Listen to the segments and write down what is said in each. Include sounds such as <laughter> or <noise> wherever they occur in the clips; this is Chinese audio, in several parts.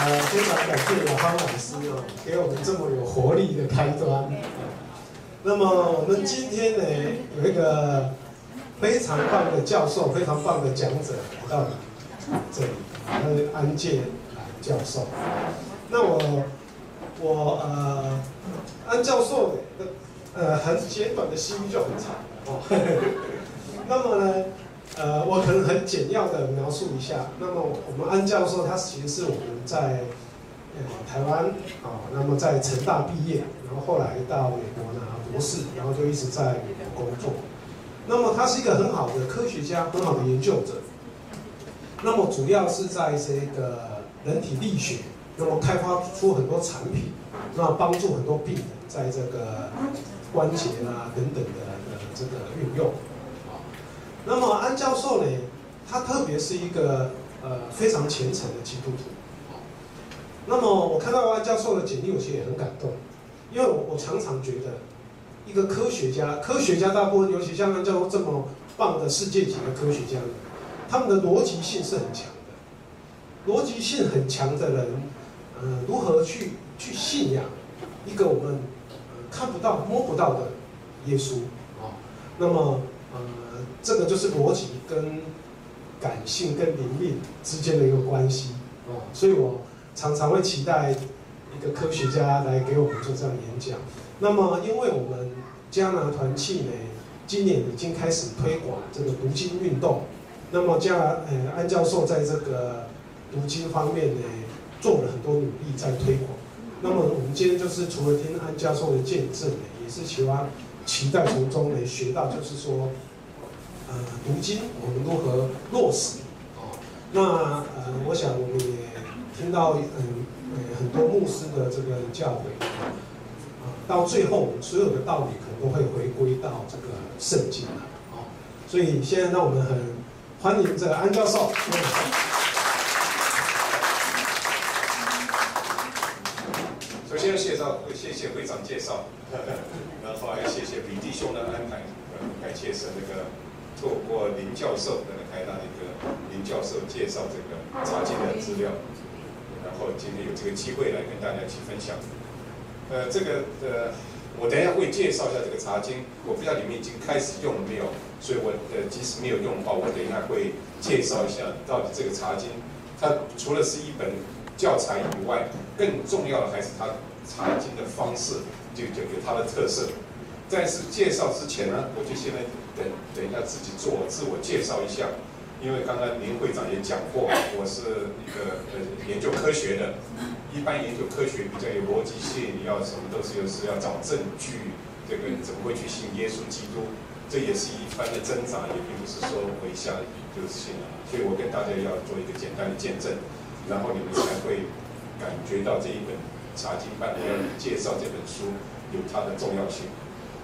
呃，非常感谢雅芳老师哦，给我们这么有活力的开端。那么我们今天呢，有一个非常棒的教授，非常棒的讲者来到这里，他是安介教授。那我我呃，安教授的呃很简短的 CV 就很长哦。<laughs> 那么呢？呃，我可能很简要的描述一下。那么我们安教授他其实是我们在台湾啊、那么在成大毕业，然后后来到美国拿博士，然后就一直在美国工作。那么他是一个很好的科学家，很好的研究者。那么主要是在这个人体力学，那么开发出很多产品，那帮助很多病人在这个关节啊等等的呃这个运用。那么安教授呢，他特别是一个呃非常虔诚的基督徒。那么我看到安教授的简历，我其实也很感动，因为我我常常觉得，一个科学家，科学家大部分，尤其像安教授这么棒的世界级的科学家，他们的逻辑性是很强的。逻辑性很强的人，呃，如何去去信仰一个我们、呃、看不到、摸不到的耶稣啊？那么呃。这个就是逻辑跟感性跟灵命之间的一个关系哦，所以我常常会期待一个科学家来给我们做这样的演讲。那么，因为我们加拿团契呢，今年已经开始推广这个读经运动，那么迦呃安教授在这个读经方面呢，做了很多努力在推广。那么我们今天就是除了听安教授的见证呢，也是希望期待从中呢学到，就是说。呃，读经我们如何落实？哦，那呃，我想我们也听到嗯呃很多牧师的这个教诲，啊，到最后所有的道理可能都会回归到这个圣经了，啊，所以现在让我们很欢迎这个安教授。<laughs> 首先要介绍，谢谢会长介绍，<laughs> <laughs> 然后还要谢谢李弟兄的安排，感谢是那个。透过林教授那个台大的一个林教授介绍这个查经的资料，然后今天有这个机会来跟大家一起分享。呃，这个呃，我等一下会介绍一下这个查经，我不知道你们已经开始用了没有，所以我呃即使没有用的话，我等一下会介绍一下到底这个查经，它除了是一本教材以外，更重要的还是它查经的方式，就就有它的特色。在是介绍之前呢，我就先来等等一下自己做自我介绍一下，因为刚刚林会长也讲过，我是一个呃研究科学的，一般研究科学比较有逻辑性，你要什么都是有是要找证据，这个怎么会去信耶稣基督？这也是一番的挣扎，也并不是说我一下就信了，所以我跟大家要做一个简单的见证，然后你们才会感觉到这一本查经班我要介绍这本书有它的重要性。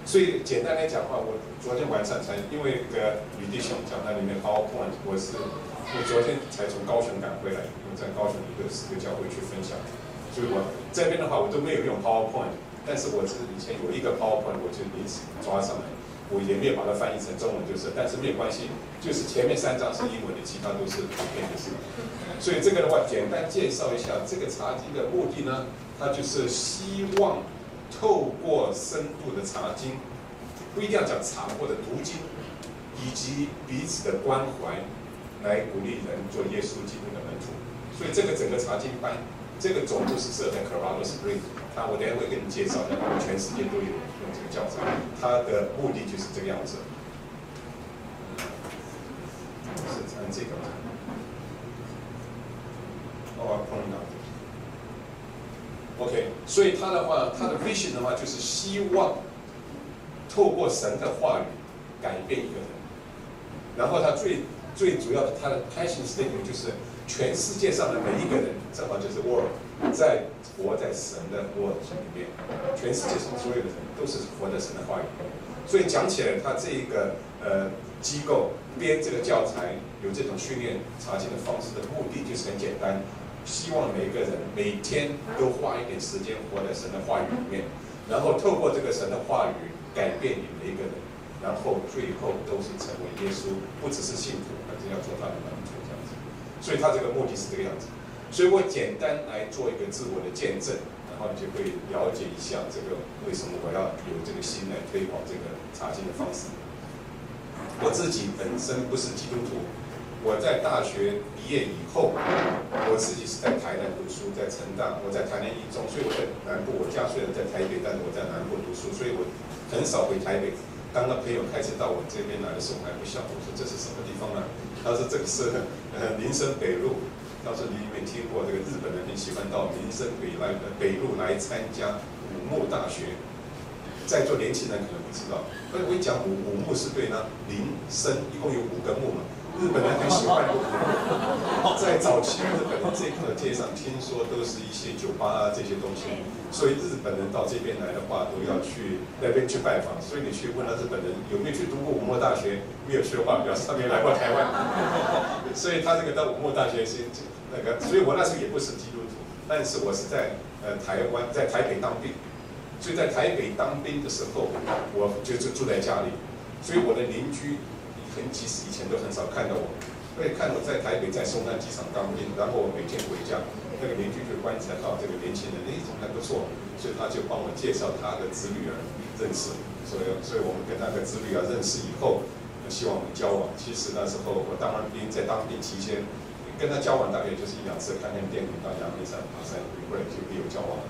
所以简单来讲的话，我昨天晚上才因为那个吕弟兄讲那里面 PowerPoint，我是我昨天才从高雄赶回来，我在高雄一个一个教会去分享，所以我这边的话我都没有用 PowerPoint，但是我是以前有一个 PowerPoint，我就临时抓上来，我也没有把它翻译成中文，就是，但是没有关系，就是前面三张是英文的，其他都是图片的，是？所以这个的话，简单介绍一下这个茶几的目的呢，它就是希望。透过深度的查经，不一定要讲查或者读经，以及彼此的关怀，来鼓励人做耶稣基督的门徒。所以这个整个查经班，这个总部是设在 Colorado Springs，那我等下会跟你介绍的，全世界都有用这个教材，它的目的就是这个样子。是按这个吗？哦，碰到。OK，所以他的话，他的 vision 的话，就是希望透过神的话语改变一个人。然后他最最主要的，他的 passion statement 就是全世界上的每一个人，正好就是 world，在活在神的 world 里面，全世界上所有的人都是活在神的话语。所以讲起来，他这一个呃机构编这个教材，有这种训练查经的方式的目的，就是很简单。希望每个人每天都花一点时间活在神的话语里面，然后透过这个神的话语改变你每一个人，然后最后都是成为耶稣，不只是信徒，而是要做他的门徒这样子。所以他这个目的是这个样子。所以我简单来做一个自我的见证，然后你就会了解一下这个为什么我要有这个心来推广这个查经的方式。我自己本身不是基督徒。我在大学毕业以后，我自己是在台南读书，在成大，我在台南一中，所以我在南部。我家虽然在台北，但是我在南部读书，所以我很少回台北。当那朋友开车到我这边来的时候，我还不晓得，我说这是什么地方呢？他说这个是呃林森北路。他说你有没有听过这个日本人很喜欢到林森北来北路来参加五木大学？在座年轻人可能不知道，所以我一讲五五木是对呢，林森一共有五个木嘛。日本人很喜欢在早期日本人这个街上听说都是一些酒吧啊这些东西，所以日本人到这边来的话都要去那边去拜访。所以你去问了日本人有没有去读过武墨大学，没有去的话表示他没来过台湾。<laughs> 所以他这个到武墨大学是那个，所以我那时候也不是基督徒，但是我是在呃台湾在台北当兵，所以在台北当兵的时候，我就是住在家里，所以我的邻居。很其实以前都很少看到我，所以看我在台北在松山机场当兵，然后我每天回家，那个邻居就观察到这个年轻人，哎，怎么还不错，所以他就帮我介绍他的子女儿认识，所以所以我们跟那个子女儿认识以后，希望我们交往。其实那时候我当完兵，在当兵期间，跟他交往大概就是一两次，看看电影，到阳明山爬山，后来就没有交往了。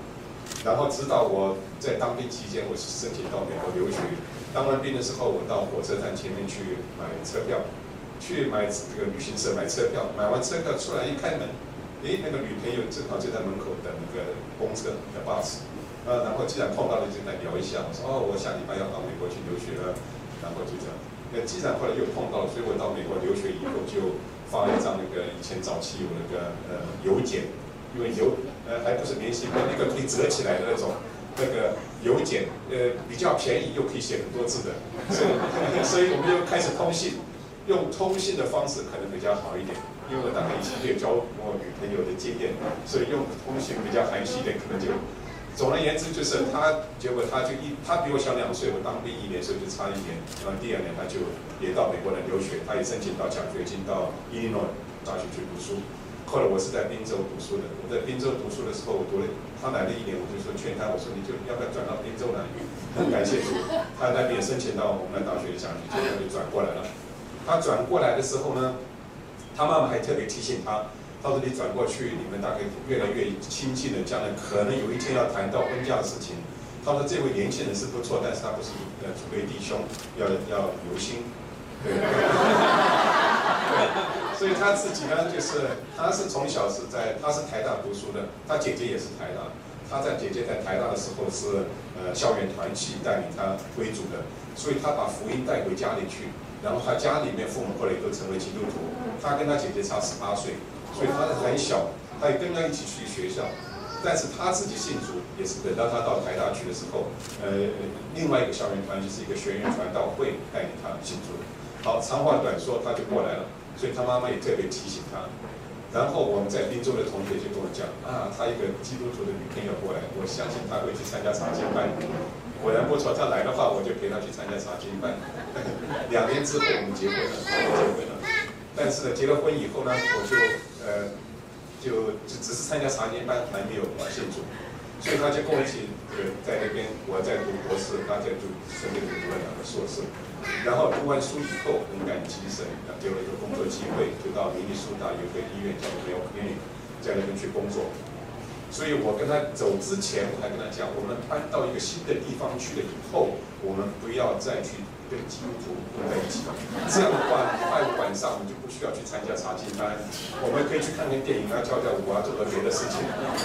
然后直到我在当兵期间，我是申请到美国留学。当完兵的时候，我到火车站前面去买车票，去买这个旅行社买车票。买完车票出来一开门，诶，那个女朋友正好就在门口等那个公车的巴士。啊，然后既然碰到了，就来聊一下。我说哦，我下礼拜要到美国去留学了。然后就这样。那既然后来又碰到了，所以我到美国留学以后就发了一张那个以前早期有那个呃邮件，因为邮呃还不是明信片，那个可以折起来的那种。那个邮件，呃，比较便宜又可以写很多字的，所以，<laughs> 所以我们又开始通信，用通信的方式可能比较好一点，因为我大概以前也有交过女朋友的经验，所以用通信比较含蓄一点，可能就，总而言之就是他，结果他就一，他比我小两岁，我当兵一年，所以就差一年，然后第二年他就也到美国来留学，他也申请到奖学金到伊利诺大学去读书。后来我是在滨州读书的，我在滨州读书的时候，我读了他来了一年，我就说劝他，我说你就要不要转到滨州来？很感谢主，他那边申请到我们大学的奖学金，他就转过来了。他转过来的时候呢，他妈妈还特别提醒他，他说你转过去，你们大概越来越亲近了，将来可能有一天要谈到婚嫁的事情。他说这位年轻人是不错，但是他不是呃主为弟兄，要要留心。对。<laughs> 所以他自己呢，就是他是从小是在他是台大读书的，他姐姐也是台大，他在姐姐在台大的时候是呃校园团契带领他为主的，所以他把福音带回家里去，然后他家里面父母后来也都成为基督徒，他跟他姐姐差十八岁，所以他很小，他也跟他一起去学校，但是他自己信主也是等到他到台大去的时候，呃另外一个校园团就是一个学员传道会带领他信主，好，长话短说，他就过来了。所以他妈妈也特别提醒他，然后我们在滨州的同学就跟我讲啊，他一个基督徒的女朋友过来，我相信他会去参加查经班。果然不错，他来的话，我就陪他去参加查经班。两年之后我们结婚了，结婚了。但是呢，结了婚以后呢，我就呃，就只只是参加查经班，还没有信主。所以他就跟我一起呃在那边，我在读博士，他在读顺便读了两个硕士。然后读完书以后，很感激神，给了一个工作机会，就到明尼苏达有个医院叫 Mayo Clinic，在那边去工作。所以我跟他走之前，我还跟他讲，我们搬到一个新的地方去了以后，我们不要再去跟基督徒混在一起。这样的话，到晚上我们就不需要去参加查经班，我们可以去看看电影啊、跳跳舞啊，做做别的事情。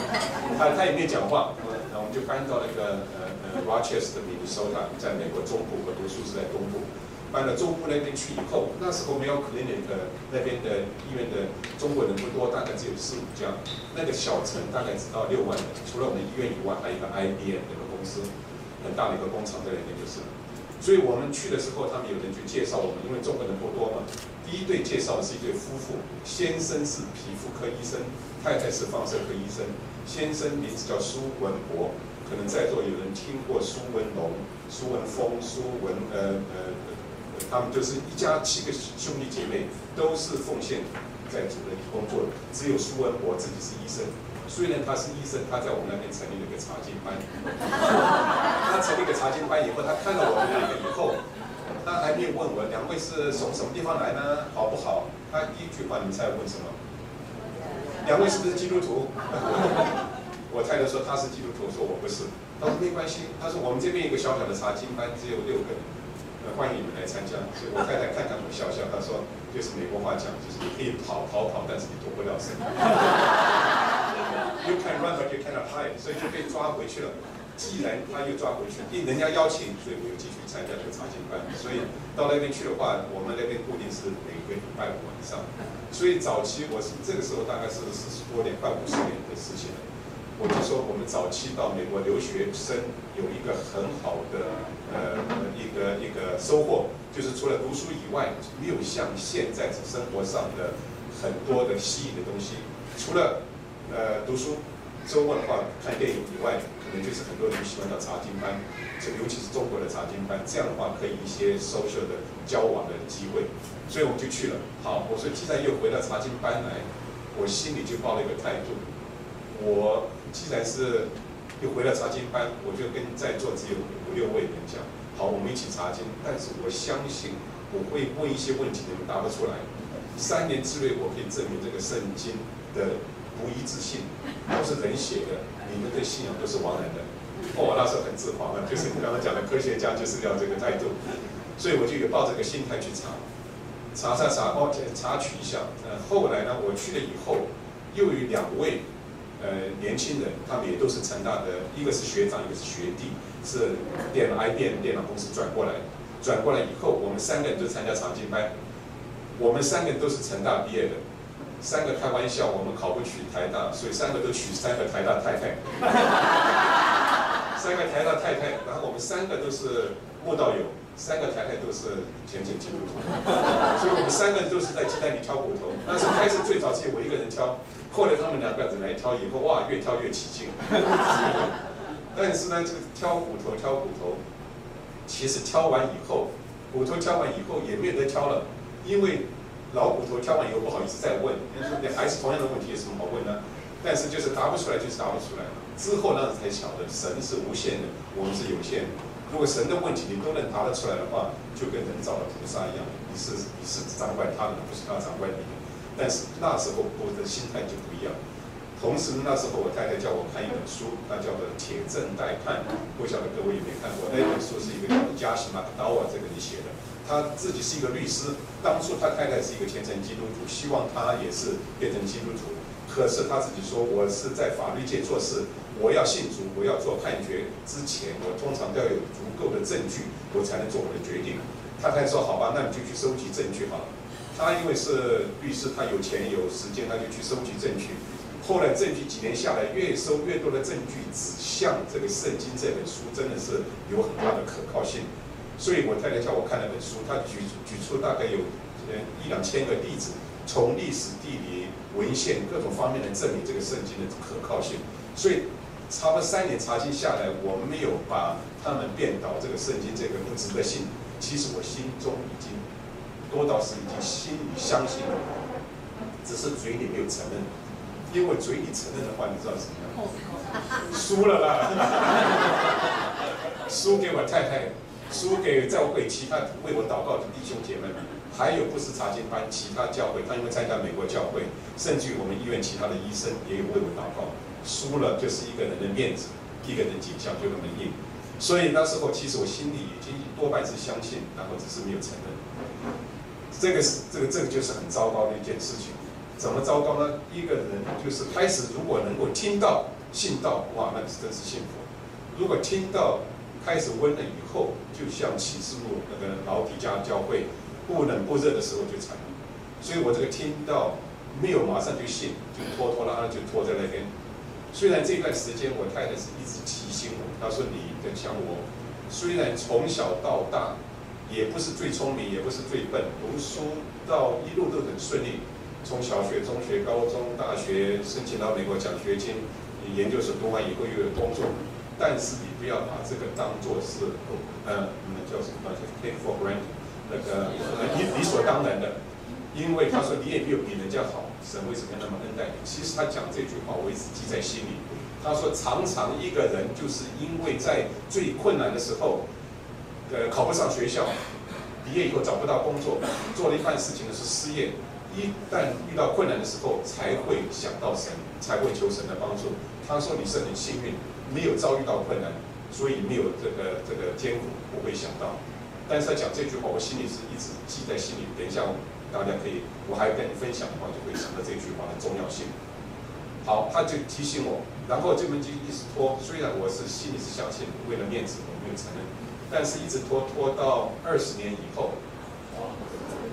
<laughs> 他他也没讲话，然后我们就搬到那个呃呃。Rochester, Minnesota，在美国中部，我读书是在东部。搬到中部那边去以后，那时候 Mayo Clinic 的那边的医院的中国人不多，大概只有四五家。那个小城大概只到六万人，除了我们医院以外，还有一个 IBM 那个公司，很大的一个工厂在那边就是。所以我们去的时候，他们有人去介绍我们，因为中国人不多嘛。第一对介绍的是一对夫妇，先生是皮肤科医生，太太是放射科医生。先生名字叫苏文博。可能在座有人听过苏文龙、苏文峰、苏文呃呃，他们就是一家七个兄弟姐妹，都是奉献在主任工作，只有苏文博自己是医生。虽然他是医生，他在我们那边成立了一个查经班。他成立一个查经班以后，他看到我们两个以后，他还没有问我两位是从什么地方来呢？好不好？他第一句话，你猜问什么？两位是不是基督徒？<laughs> 我太太说他是基督徒，我说我不是。他说没关系，他说我们这边有个小小的查经班，只有六个人。欢迎你们来参加。所以我太太看看我笑笑，她说，就是美国话讲，就是你可以跑跑跑，但是你躲不了神。You can run but you cannot hide，所以就被抓回去了。既然他又抓回去，因人家邀请，所以我又继续参加这个查经班。所以到那边去的话，我们那边固定是每个礼拜五晚上。所以早期我是这个时候大概是四十多年，快五十年的事情了。我就说我们早期到美国留学生有一个很好的呃一个一个收获，就是除了读书以外，没有像现在生活上的很多的吸引的东西。除了呃读书，周末的话看电影以外，可能就是很多人喜欢到查经班，这尤其是中国的查经班，这样的话可以一些 social 的交往的机会，所以我就去了。好，我说既然又回到查经班来，我心里就抱了一个态度，我。既然是又回到查经班，我就跟在座只有五六位人讲，好，我们一起查经。但是我相信我会问一些问题，你们答不出来。三年之内，我可以证明这个圣经的不一致性，都是人写的，你们的信仰都是枉然的。哦，我那时候很自豪了，就是你刚刚讲的科学家就是要这个态度，所以我就有抱这个心态去查，查查查，哦，查取一下。呃，后来呢，我去了以后，又有两位。呃，年轻人，他们也都是成大的，一个是学长，一个是学弟，是电脑 IBM 电脑公司转过来，转过来以后，我们三个人就参加长进班，我们三个人都是成大毕业的，三个开玩笑，我们考不取台大，所以三个都娶三个台大太太，<laughs> 三个台大太太，然后我们三个都是慕道友，三个台太都是虔诚基督徒，所以我们三个人都是在鸡蛋里挑骨头，但是开始最早是我一个人挑。后来他们两个子来挑，以后哇，越挑越起劲。<laughs> 但是呢，这个挑骨头，挑骨头，其实挑完以后，骨头挑完以后也没有得挑了，因为老骨头挑完以后不好意思再问，人说你还是同样的问题，有什么好问呢？但是就是答不出来，就是答不出来。之后那才晓得，神是无限的，我们是有限的。如果神的问题你都能答得出来的话，就跟人造的菩萨一样，你是你是掌管他的，不是他掌管你的。但是那时候我的心态就不一样。同时那时候我太太叫我看一本书，那叫做《铁证待判》，不晓得各位有没有看过？那本书是一个叫做加西马克道尔这个人写的，他自己是一个律师。当初他太太是一个虔诚基督徒，希望他也是变成基督徒。可是他自己说：“我是在法律界做事，我要信主，我要做判决之前，我通常都要有足够的证据，我才能做我的决定。”他太太说：“好吧，那你就去收集证据好了。”他因为是律师，他有钱有时间，他就去收集证据。后来证据几年下来，越收越多的证据指向这个圣经这本书真的是有很大的可靠性。所以我太太叫我看那本书，他举举出大概有呃一两千个例子，从历史、地理、文献各种方面来证明这个圣经的可靠性。所以差不多三年查经下来，我没有把他们辩倒这个圣经这个不值得信。其实我心中已经。多到是已经心里相信了，只是嘴里没有承认，因为嘴里承认的话，你知道怎么样？<laughs> 输了啦，<laughs> 输给我太太，输给教会其他为我祷告的弟兄姐妹们，还有不是查经班其他教会，他因为参加美国教会，甚至于我们医院其他的医生也有为我祷告，输了就是一个人的面子，一个人的景象就那么硬，所以那时候其实我心里已经多半是相信，然后只是没有承认。这个是这个这个就是很糟糕的一件事情，怎么糟糕呢？一个人就是开始如果能够听到信道，哇，那是真是幸福。如果听到开始温了以后，就像启示录那个老底嘉教会不冷不热的时候就惨了。所以我这个听到没有马上就信，就拖拖拉拉就拖在那边。虽然这段时间我太太是一直提醒我，她说你的像我，虽然从小到大。也不是最聪明，也不是最笨，读书到一路都很顺利，从小学、中学、高中、大学申请到美国奖学金，你研究生读完以后又有工作，但是你不要把这个当做是，呃，那叫什么？叫 take for granted，那个理理所当然的。因为他说你也没有比人家好，神为什么要那么恩待你？其实他讲这句话，我一直记在心里。他说常常一个人就是因为在最困难的时候，呃，考不上学校，毕业以后找不到工作，做了一半事情的是失业。一旦遇到困难的时候，才会想到神，才会求神的帮助。他说你是很幸运，没有遭遇到困难，所以没有这个这个艰苦不会想到。但是他讲这句话，我心里是一直记在心里。等一下大家可以，我还跟你分享的话，就会想到这句话的重要性。好，他就提醒我，然后这门就一直拖。虽然我是心里是相信，为了面子我没有承认，但是一直拖拖到二十年以后。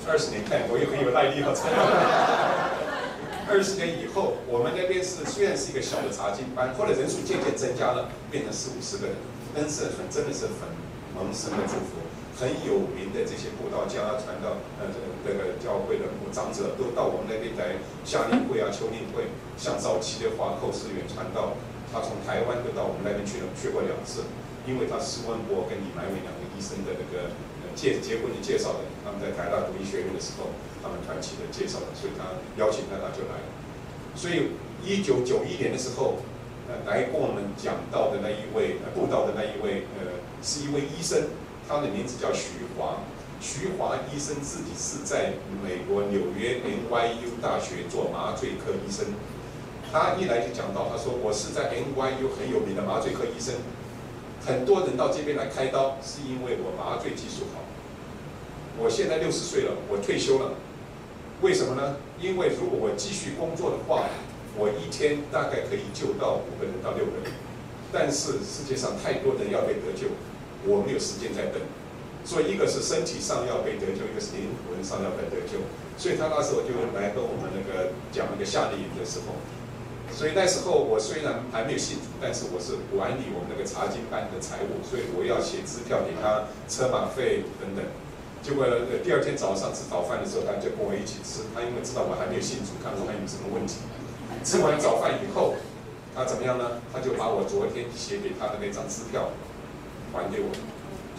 二十年看，我也很有耐力和才 <laughs> 二十年以后，我们那边是虽然是一个小的查经班，后来人数渐渐增加了，变成四五十个人，但是很真的是很蒙神的祝福，很有名的这些布道家、传道呃这个教会的长者都到我们那边来夏令会啊、秋令会，像早期的话寇世远传道，他从台湾就到我们那边去了，去过两次，因为他施温伯跟李满伟两个医生的那个。介结婚的介绍的，他们在台大读医学院的时候，他们团体的介绍的，所以他邀请他，他就来了。所以一九九一年的时候，呃，来跟我们讲到的那一位，呃，布道的那一位，呃，是一位医生，他的名字叫徐华。徐华医生自己是在美国纽约 NYU 大学做麻醉科医生。他一来就讲到，他说我是在 NYU 很有名的麻醉科医生，很多人到这边来开刀，是因为我麻醉技术好。我现在六十岁了，我退休了，为什么呢？因为如果我继续工作的话，我一天大概可以救到五个人到六个人，但是世界上太多人要被得救，我没有时间在等，所以一个是身体上要被得救，一个是灵魂上要被得救，所以他那时候就来跟我们那个讲那个夏令营的时候，所以那时候我虽然还没有信主，但是我是管理我们那个查经班的财务，所以我要写支票给他车马费等等。结果第二天早上吃早饭的时候，他就跟我一起吃。他因为知道我还没有信主，看我还有什么问题。吃完早饭以后，他怎么样呢？他就把我昨天写给他的那张支票还给我，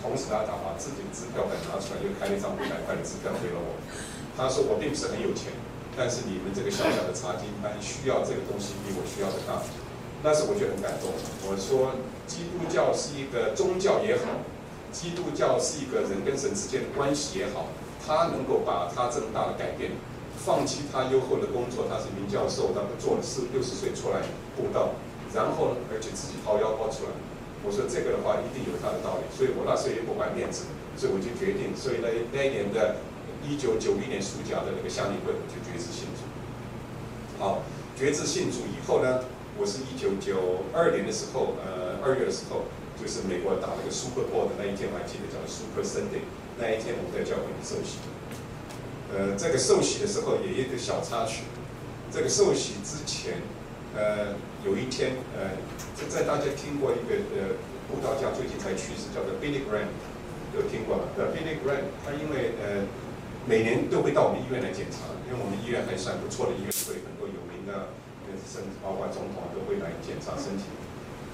同时他他把自己的支票本拿出来，又开了一张五百块的支票给了我。他说我并不是很有钱，但是你们这个小小的查经班需要这个东西比我需要的大。那时我就很感动。我说基督教是一个宗教也好。基督教是一个人跟神之间的关系也好，他能够把他这么大的改变，放弃他优厚的工作，他是名教授，他不做了四六十岁出来布道，然后呢，而且自己掏腰包出来。我说这个的话一定有他的道理，所以我那时候也不管面子，所以我就决定，所以那那一年的一九九一年暑假的那个夏令会，我就决志信主。好，决志信主以后呢，我是一九九二年的时候，呃，二月的时候。就是美国打那个 Super Bowl 的那一天，我还记得叫 Super Sunday。那一天我在教会里受洗。呃，这个受洗的时候有一个小插曲。这个受洗之前，呃，有一天，呃，在大家听过一个呃布道家最近才去世，叫做 Billy Graham，有听过吗？呃，Billy Graham 他因为呃每年都会到我们医院来检查，因为我们医院还算不错的医院，所以很多有名的甚至包括总统都会来检查身体。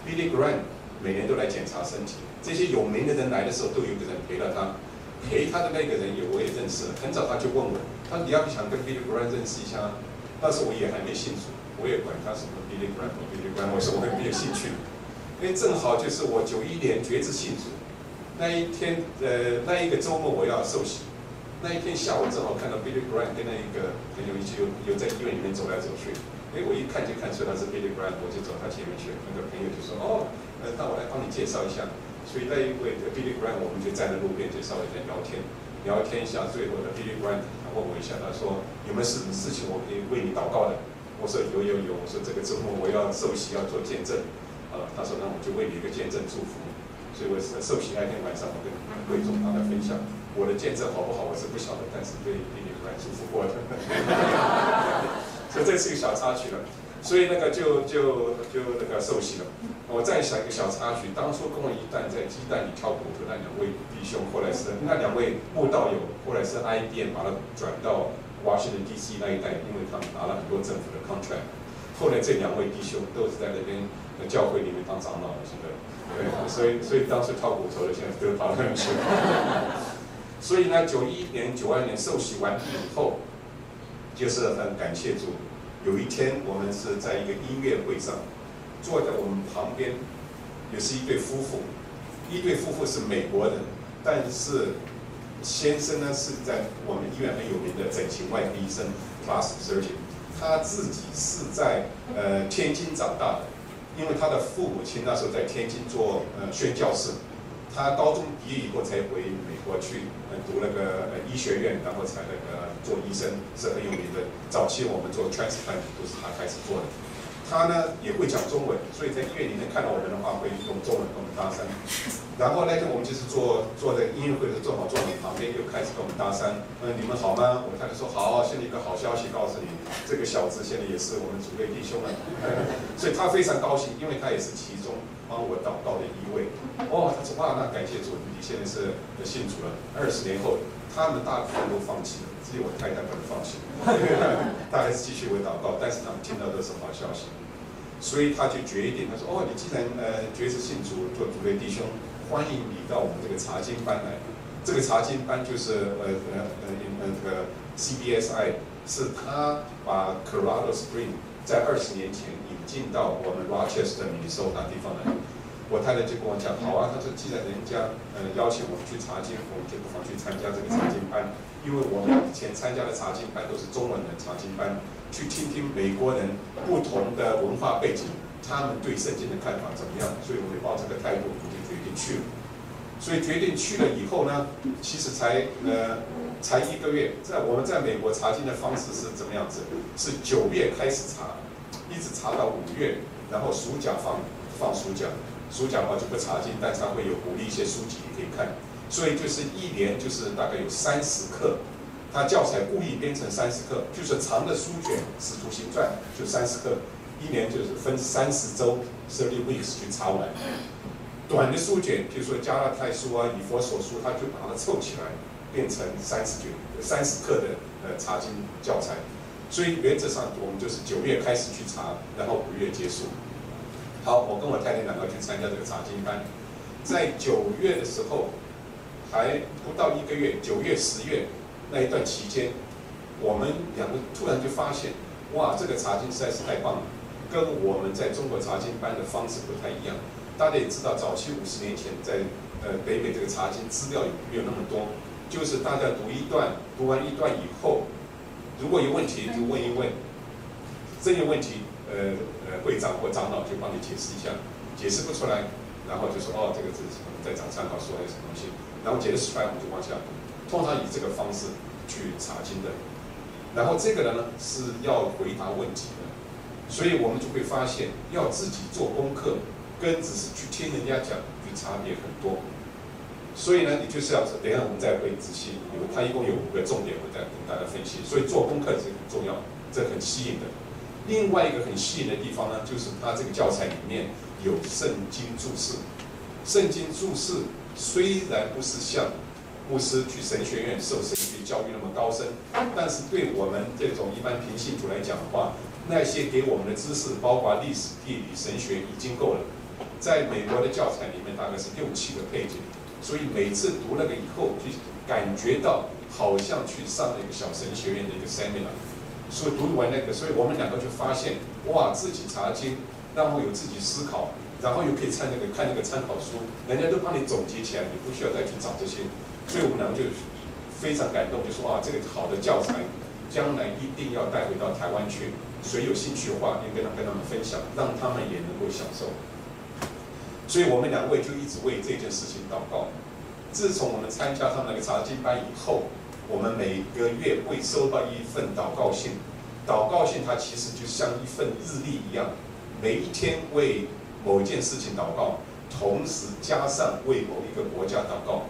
Billy Graham。每年都来检查身体，这些有名的人来的时候，都有个人陪了他，陪他的那个人也我也认识了。很早他就问我，他说你要不想跟 Billy Graham 认识一下？那时我也还没信主，我也管他什么 Billy Graham，Billy Graham，我说我很没有兴趣，因为正好就是我九一年决志信主那一天，呃，那一个周末我要受洗，那一天下午正好看到 Billy Graham 跟那一个朋友一起有有在医院里面走来走去，哎，我一看就看出他是 Billy Graham，我就走他前面去，那个朋友就说哦。那我来帮你介绍一下，所以那一位 Billy Graham，我们就站在路边，就稍微在聊天，聊天一下。最后的 Billy Graham 他问我一下，他说有没有什么事情我可以为你祷告的？我说有有有，我说这个周末我要受洗，要做见证。啊，他说那我就为你一个见证祝福。所以我是受洗那天晚上，我跟会众他来分享我的见证好不好？我是不晓得，但是对 Billy Graham 祝福过的。<laughs> 所以这是一个小插曲了。所以那个就就就那个受洗了。我再想一个小插曲，当初跟我一旦在鸡蛋里挑骨头那两位弟兄，后来是那两位慕道友，后来是 IBM 把他转到 Washington DC 那一带，因为他们拿了很多政府的 contract。后来这两位弟兄都是在那边教会里面当长老，现在。对，所以所以当时挑骨头的现在都到那边去了。所以呢，九一年、九二年受洗完毕以后。就是很感谢主，有一天我们是在一个音乐会上，坐在我们旁边，也是一对夫妇，一对夫妇是美国人，但是先生呢是在我们医院很有名的整形外科医生，plastic surgeon，他自己是在呃天津长大的，因为他的父母亲那时候在天津做呃宣教士。他高中毕业以后才回美国去，读那个医学院，然后才那个做医生，是很有名的。早期我们做 transplant 都是他开始做的。他呢也会讲中文，所以在医院里面看到我们的话，会用中文跟我们搭讪。然后那天我们就是坐坐在音乐会的时候，正好坐我们旁边，又开始跟我们搭讪。嗯，你们好吗？我太太说好。现在一个好消息告诉你，这个小子现在也是我们主内弟兄了。<laughs> 所以他非常高兴，因为他也是其中帮我祷告的一位。哦，他说哇，那感谢主，你现在是信主了。二十年后，他们大部分都放弃了，只有我太太不能放弃。<laughs> 他还是继续为祷告，但是他们听到的是好消息。所以他就决定，他说：“哦，你既然呃决志信主，做主内弟兄，欢迎你到我们这个查经班来。这个查经班就是呃呃呃呃这个 CBSI，是他把 Colorado Spring 在二十年前引进到我们 Rochester、的某大地方来。我太太就跟我讲，好啊，他说既然人家呃邀请我们去查经，我们就不妨去参加这个查经班，因为我们以前参加的查经班都是中文的查经班。”去听听美国人不同的文化背景，他们对圣经的看法怎么样？所以我就抱这个态度，我就决定去了。所以决定去了以后呢，其实才呃才一个月，在我们在美国查经的方式是怎么样子？是九月开始查，一直查到五月，然后暑假放放暑假，暑假的话就不查经，但是会有鼓励一些书籍可以看，所以就是一年就是大概有三十课。他教材故意编成三十课，就是长的书卷《使徒行传》就三十课，一年就是分三十周，thirty weeks 去查完。短的书卷，比如说加拉太书啊、以弗所书，他就把它凑起来，变成三十卷、三十课的呃查经教材。所以原则上我们就是九月开始去查，然后五月结束。好，我跟我太太两个去参加这个查经班，在九月的时候还不到一个月，九月、十月。那一段期间，我们两个突然就发现，哇，这个查经实在是太棒了，跟我们在中国查经班的方式不太一样。大家也知道，早期五十年前在呃北美这个查经资料也没有那么多，就是大家读一段，读完一段以后，如果有问题就问一问，真有问题，呃呃会长或长老就帮你解释一下，解释不出来，然后就说哦，这个是什么在找参考书还是什么东西，然后解释出来我们就往下读。通常以这个方式去查经的，然后这个人呢是要回答问题的，所以我们就会发现要自己做功课，跟只是去听人家讲就差别很多。所以呢，你就是要等一下我们再会仔细，有它一共有五个重点，我再跟大家分析。所以做功课是很重要，这很吸引的。另外一个很吸引的地方呢，就是它这个教材里面有圣经注释。圣经注释虽然不是像牧师去神学院受神学教育那么高深，但是对我们这种一般平信徒来讲的话，那些给我们的知识，包括历史、地理、神学已经够了。在美国的教材里面大概是六七个配置，所以每次读那个以后，就感觉到好像去上了一个小神学院的一个 seminar。所以读完那个，所以我们两个就发现，哇，自己查经，然后有自己思考，然后又可以参那个看那个参考书，人家都帮你总结起来，你不需要再去找这些。所以我们两个就非常感动，就说啊，这个好的教材，将来一定要带回到台湾去。谁有兴趣的话，应该能跟他们分享，让他们也能够享受。所以我们两位就一直为这件事情祷告。自从我们参加他们那个查经班以后，我们每个月会收到一份祷告信。祷告信它其实就像一份日历一样，每一天为某一件事情祷告，同时加上为某一个国家祷告。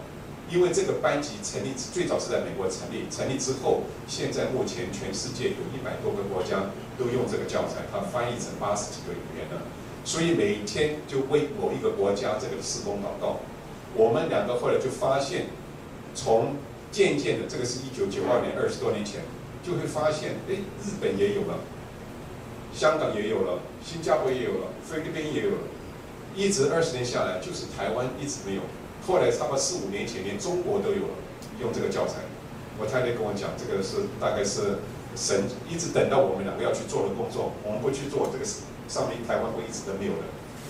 因为这个班级成立最早是在美国成立，成立之后，现在目前全世界有一百多个国家都用这个教材，它翻译成八十几个语言了。所以每天就为某一个国家这个施工祷告。我们两个后来就发现，从渐渐的，这个是一九九二年二十多年前，就会发现，哎，日本也有了，香港也有了，新加坡也有了，菲律宾也有了，一直二十年下来，就是台湾一直没有。后来差不多四五年前，连中国都有了用这个教材。我太太跟我讲，这个是大概是神一直等到我们两个要去做的工作，我们不去做这个上面台湾会一直都没有的。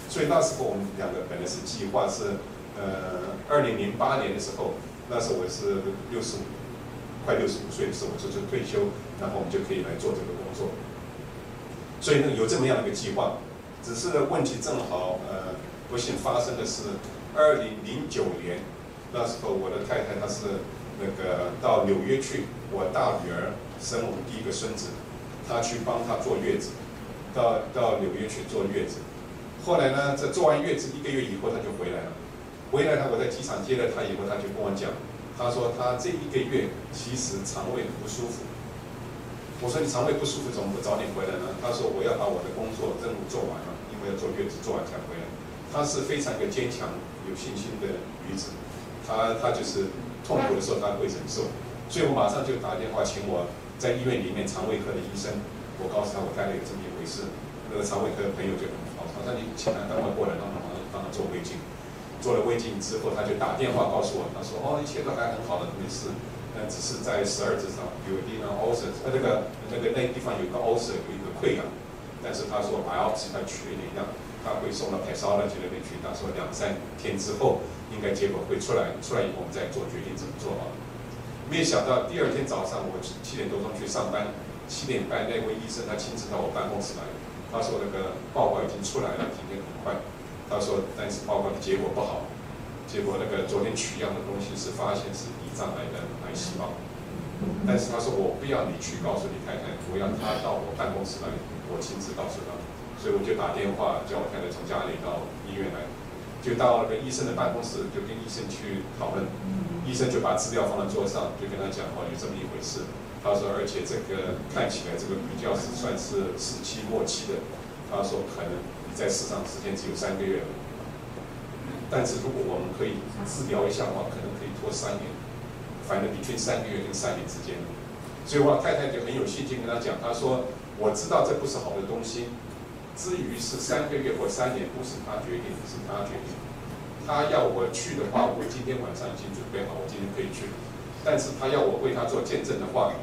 所以那时候我们两个本来是计划是，呃，二零零八年的时候，那时候我是六十五，快六十五岁的时候，我就就退休，然后我们就可以来做这个工作。所以呢，有这么样一个计划，只是呢问题正好，呃，不幸发生的是二零零九年，那时候我的太太她是那个到纽约去，我大女儿生我们第一个孙子，她去帮她坐月子，到到纽约去坐月子，后来呢，这坐完月子一个月以后，她就回来了。回来他，我在机场接了他以后，他就跟我讲，他说他这一个月其实肠胃不舒服。我说你肠胃不舒服，怎么不早点回来呢？他说我要把我的工作任务做完了，因为要坐月子做完才回来。他是非常一个坚强、有信心的女子，她她就是痛苦的时候她会忍受，所以我马上就打电话请我在医院里面肠胃科的医生，我告诉他我太太有这么一回事，那个肠胃科的朋友就很好，他说你请他赶快过来，让他帮他帮他做胃镜。做了胃镜之后，他就打电话告诉我，他说：“哦，一切都还很好的，没事，那只是在十二指肠有一地方 ulcer，呃，那个那个那个地方有个 ulcer，有一个溃疡。但是他说 biopsy 他取了点样，他会送到 pathology 那边去。他说两三天之后应该结果会出来，出来以后我们再做决定怎么做啊。没有想到第二天早上我七点多钟去上班，七点半那位医生他亲自到我办公室来，他说那个报告已经出来了，今天很快。”他说，但是报告的结果不好，结果那个昨天取样的东西是发现是胰脏癌的癌细胞，但是他说我不要你去告诉你太太，我要他到我办公室来，我亲自告诉他，所以我就打电话叫我太太从家里到医院来，就到那个医生的办公室，就跟医生去讨论，医生就把资料放在桌上，就跟他讲哦，有这么一回事，他说而且这个看起来这个比较是算是时期末期的，他说可能你。在世上时间只有三个月了，但是如果我们可以治疗一下的话，可能可以拖三年，反正 between 三个月跟三年之间。所以我太太就很有信心跟他讲，他说我知道这不是好的东西，至于是三个月或三年，不是他决定，是他决定。他要我去的话，我今天晚上已经准备好，我今天可以去。但是他要我为他做见证的话，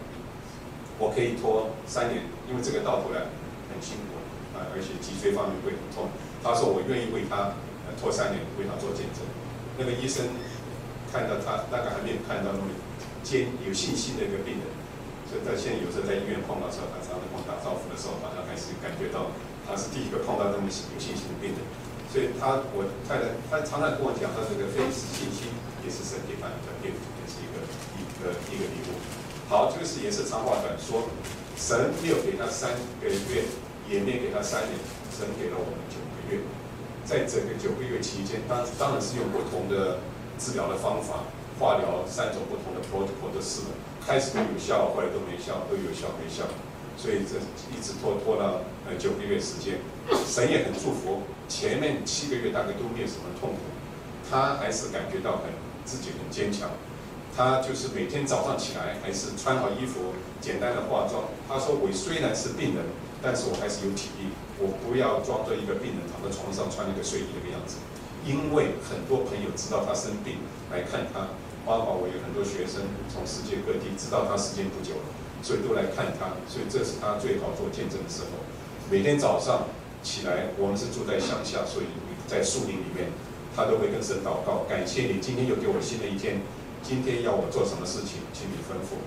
我可以拖三年，因为这个到头来很辛苦啊。而且脊椎方面会很痛。他说：“我愿意为他拖三年，为他做见证。”那个医生看到他，大概还没有看到那么坚有信心的一个病人。所以他现在有时候在医院碰到时候，他常常跟我打招呼的时候，好像开始感觉到他是第一个碰到那么有信心的病人。所以他，我太太，他常常跟我讲，他这个非信心，也是神给他的礼物，也是一个一个一个礼物。好，这个是也是长话短说，神没有给他三个月。也没给他三年，神给了我们九个月。在整个九个月期间，当当然是用不同的治疗的方法，化疗三种不同的 protocol 都试了，开始都有效，后来都没效，都有效没效，所以这一直拖拖了呃九个月时间。神也很祝福，前面七个月大概都没有什么痛苦，他还是感觉到很自己很坚强。他就是每天早上起来还是穿好衣服，简单的化妆。他说：“我虽然是病人。”但是我还是有体力，我不要装作一个病人躺在床上穿那个睡衣那个样子，因为很多朋友知道他生病来看他，包括我有很多学生从世界各地知道他时间不久了，所以都来看他，所以这是他最好做见证的时候。每天早上起来，我们是住在乡下，所以在树林里面，他都会跟神祷告，感谢你今天又给我新的一天，今天要我做什么事情，请你吩咐。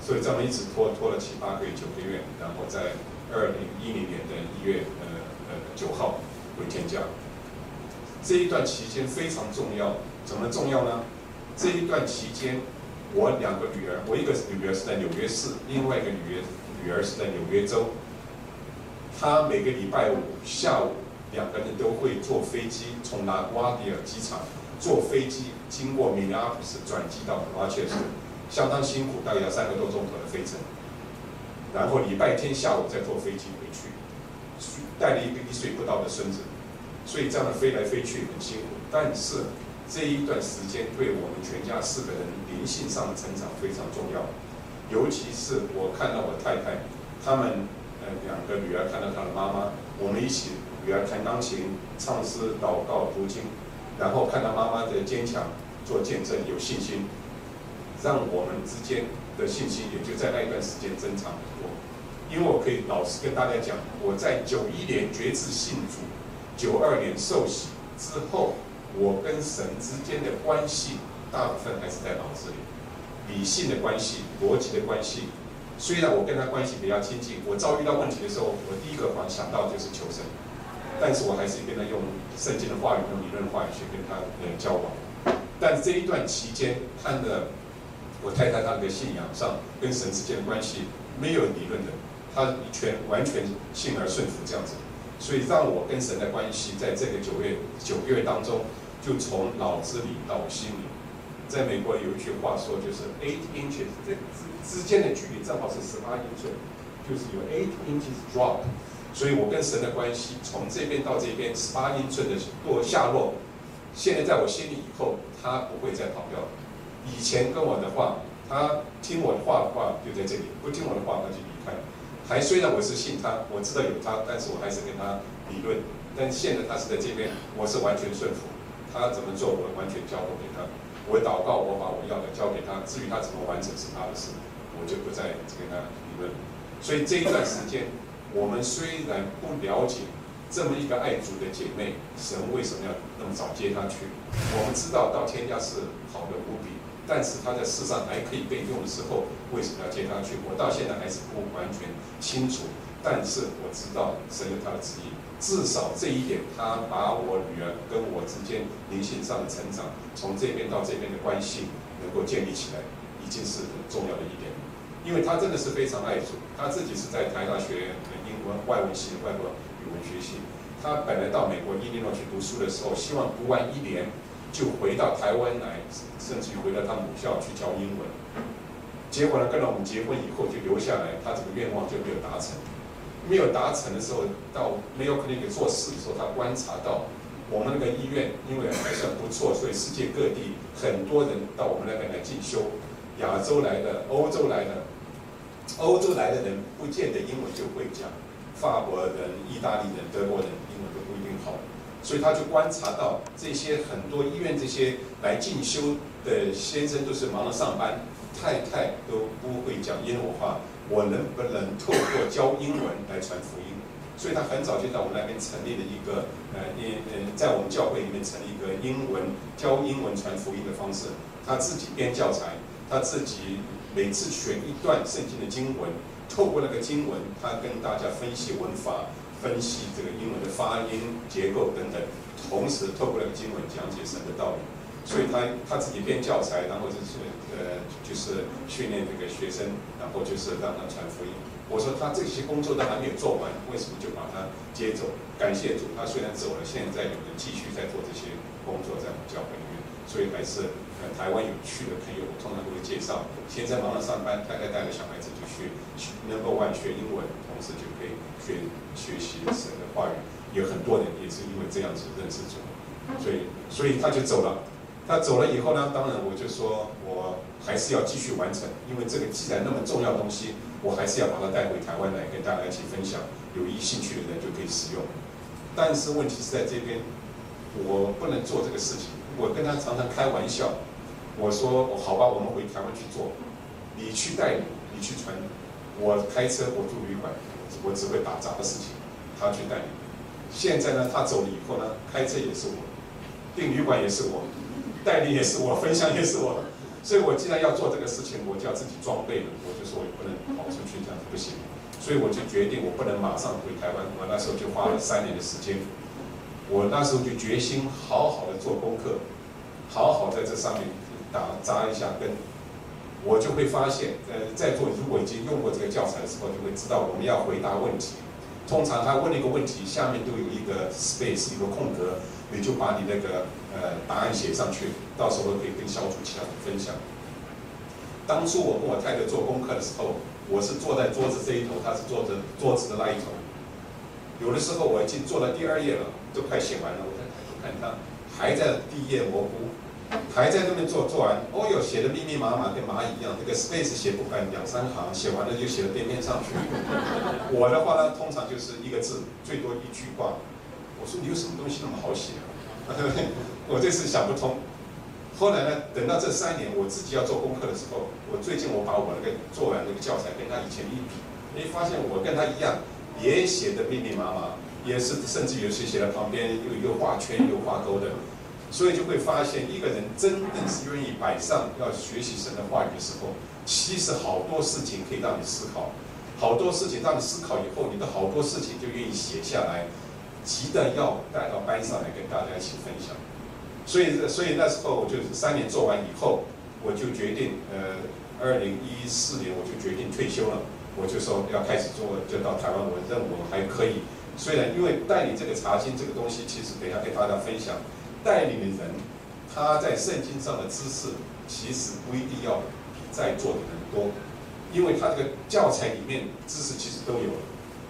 所以这么一直拖拖了七八个月、九个月，然后在。二零一零年的一月呃呃九号回天家，这一段期间非常重要，怎么重要呢？这一段期间，我两个女儿，我一个女儿是在纽约市，另外一个女儿女儿是在纽约州。她每个礼拜五下午，两个人都会坐飞机从拉瓜迪尔机场坐飞机经过明尼阿普斯转机到罗切斯，相当辛苦，大概要三个多钟头的飞程。然后礼拜天下午再坐飞机回去，带了一个一岁不到的孙子，所以这样的飞来飞去很辛苦。但是这一段时间对我们全家四个人灵性上的成长非常重要，尤其是我看到我太太，他们呃两个女儿看到她的妈妈，我们一起女儿弹钢琴、唱诗、祷告、读经，然后看到妈妈的坚强、做见证、有信心。让我们之间的信心也就在那一段时间增长很多。因为我可以老实跟大家讲，我在九一年决志信主，九二年受洗之后，我跟神之间的关系大部分还是在脑子里，理性的关系、逻辑的关系。虽然我跟他关系比较亲近，我遭遇到问题的时候，我第一个想想到就是求神，但是我还是跟他用圣经的话语、用理论的话语去跟他呃交往。但这一段期间，他的我太太她的信仰上跟神之间的关系没有理论的，他全完全信而顺服这样子，所以让我跟神的关系在这个九月九月当中，就从脑子里到心里。在美国有一句话说，就是 eight inches 这。之之间的距离正好是十八英寸，就是有 eight inches drop，所以我跟神的关系从这边到这边十八英寸的落下落，现在在我心里以后，他不会再跑掉了。以前跟我的话，他听我的话的话就在这里，不听我的话他就离开。还虽然我是信他，我知道有他，但是我还是跟他理论。但现在他是在这边，我是完全顺服，他怎么做我完全交付给他。我祷告，我把我要的交给他，至于他怎么完成是他的事。我就不再跟他理论，所以这一段时间，我们虽然不了解这么一个爱主的姐妹，神为什么要那么早接她去？我们知道到天家是好的无比，但是她在世上还可以被用的时候，为什么要接她去？我到现在还是不完全清楚，但是我知道神有他的旨意，至少这一点，他把我女儿跟我之间灵性上的成长，从这边到这边的关系能够建立起来，已经是很重要的一点。因为他真的是非常爱主，他自己是在台大学英文外文系的、外国语文学系。他本来到美国伊利诺去读书的时候，希望读完一年就回到台湾来，甚至于回到他母校去教英文。结果呢，跟了我们结婚以后就留下来，他这个愿望就没有达成。没有达成的时候，到没有可能给做事的时候，他观察到我们那个医院因为还算不错，所以世界各地很多人到我们那边来进修，亚洲来的、欧洲来的。欧洲来的人不见得英文就会讲，法国人、意大利人、德国人英文都不一定好，所以他就观察到这些很多医院这些来进修的先生都是忙着上班，太太都不会讲英文话，我能不能透过教英文来传福音？所以他很早就在我们那边成立了一个呃，呃，在我们教会里面成立一个英文教英文传福音的方式，他自己编教材，他自己。每次选一段圣经的经文，透过那个经文，他跟大家分析文法，分析这个英文的发音结构等等，同时透过那个经文讲解神的道理。所以他他自己编教材，然后就是呃就是训练这个学生，然后就是让他传福音。我说他这些工作都还没有做完，为什么就把他接走？感谢主，他虽然走了，现在有人继续在做这些工作，在我们教会里面，所以还是呃。台湾有趣的朋友，我通常都会介绍。现在忙着上班，大概带着小孩子就去，Number One 学英文，同时就可以学学习神的话语。有很多人也是因为这样子认识主，所以所以他就走了。他走了以后呢，当然我就说我还是要继续完成，因为这个既然那么重要东西，我还是要把它带回台湾来跟大家一起分享。有意兴趣的人就可以使用。但是问题是在这边，我不能做这个事情。我跟他常常开玩笑。我说好吧，我们回台湾去做，你去带领，你去传，我开车，我住旅馆，我只会打杂的事情，他去带领。现在呢，他走了以后呢，开车也是我，订旅馆也是我，带领也是我，分享也是我。所以我既然要做这个事情，我就要自己装备了。我就说我不能跑出去，这样子不行。所以我就决定，我不能马上回台湾。我那时候就花了三年的时间，我那时候就决心好好的做功课，好好在这上面。打扎一下根，我就会发现，呃，在座如果已经用过这个教材的时候，就会知道我们要回答问题。通常他问了一个问题，下面都有一个 space 一个空格，你就把你那个呃答案写上去，到时候可以跟小组其他人分享。当初我跟我太太做功课的时候，我是坐在桌子这一头，她是坐在桌子的那一头。有的时候我已经做了第二页了，都快写完了，我再抬头看她，还在第一页模糊。还在那边做，做完，哦哟，写的密密麻麻，跟蚂蚁一样。这个 space 写不完，两三行，写完了就写到边边上去。<laughs> 我的话呢，通常就是一个字，最多一句话。我说你有什么东西那么好写啊？<laughs> 我这次想不通。后来呢，等到这三年我自己要做功课的时候，我最近我把我那个做完那个教材跟他以前一比，哎，发现我跟他一样，也写的密密麻麻，也是甚至有些写在旁边又又画圈又画勾的，所以就会发现一个人真的是愿意摆上要学习神的话语的时候，其实好多事情可以让你思考，好多事情让你思考以后，你的好多事情就愿意写下来，急得要带到班上来跟大家一起分享。所以，所以那时候我就三年做完以后，我就决定，呃，二零一四年我就决定退休了。我就说要开始做，就到台湾，我认为我还可以。虽然因为代理这个查经这个东西，其实等下给大家分享，带领的人他在圣经上的知识，其实不一定要比在座的人多，因为他这个教材里面知识其实都有了。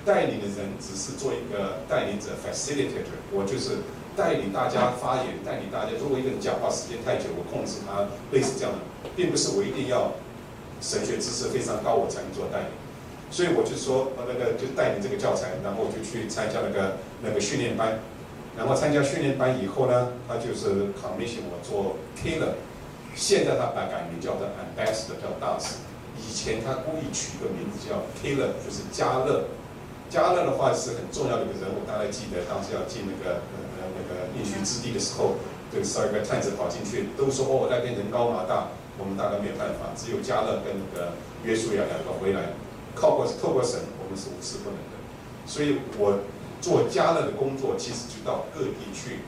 带领的人只是做一个带领者 （facilitator），我就是。带领大家发言，带领大家。如果一个人讲话时间太久，我控制他，类似这样的，并不是我一定要神学知识非常高，我才能做带领。所以我就说，那个就带领这个教材，然后我就去参加那个那个训练班。然后参加训练班以后呢，他就是 commission 我做 killer。现在他把改名叫做 Ambassador，叫大使。以前他故意取一个名字叫 killer，就是加勒。加勒的话是很重要的一个人物，大家记得当时要进那个呃。那个应许之地的时候，这个十二个探子跑进去，都说哦，那边人高马大，我们大概没有办法，只有加勒跟那个约书亚两个回来，靠过透过神，我们是无事不能的。所以我做迦勒的工作，其实就到各地去。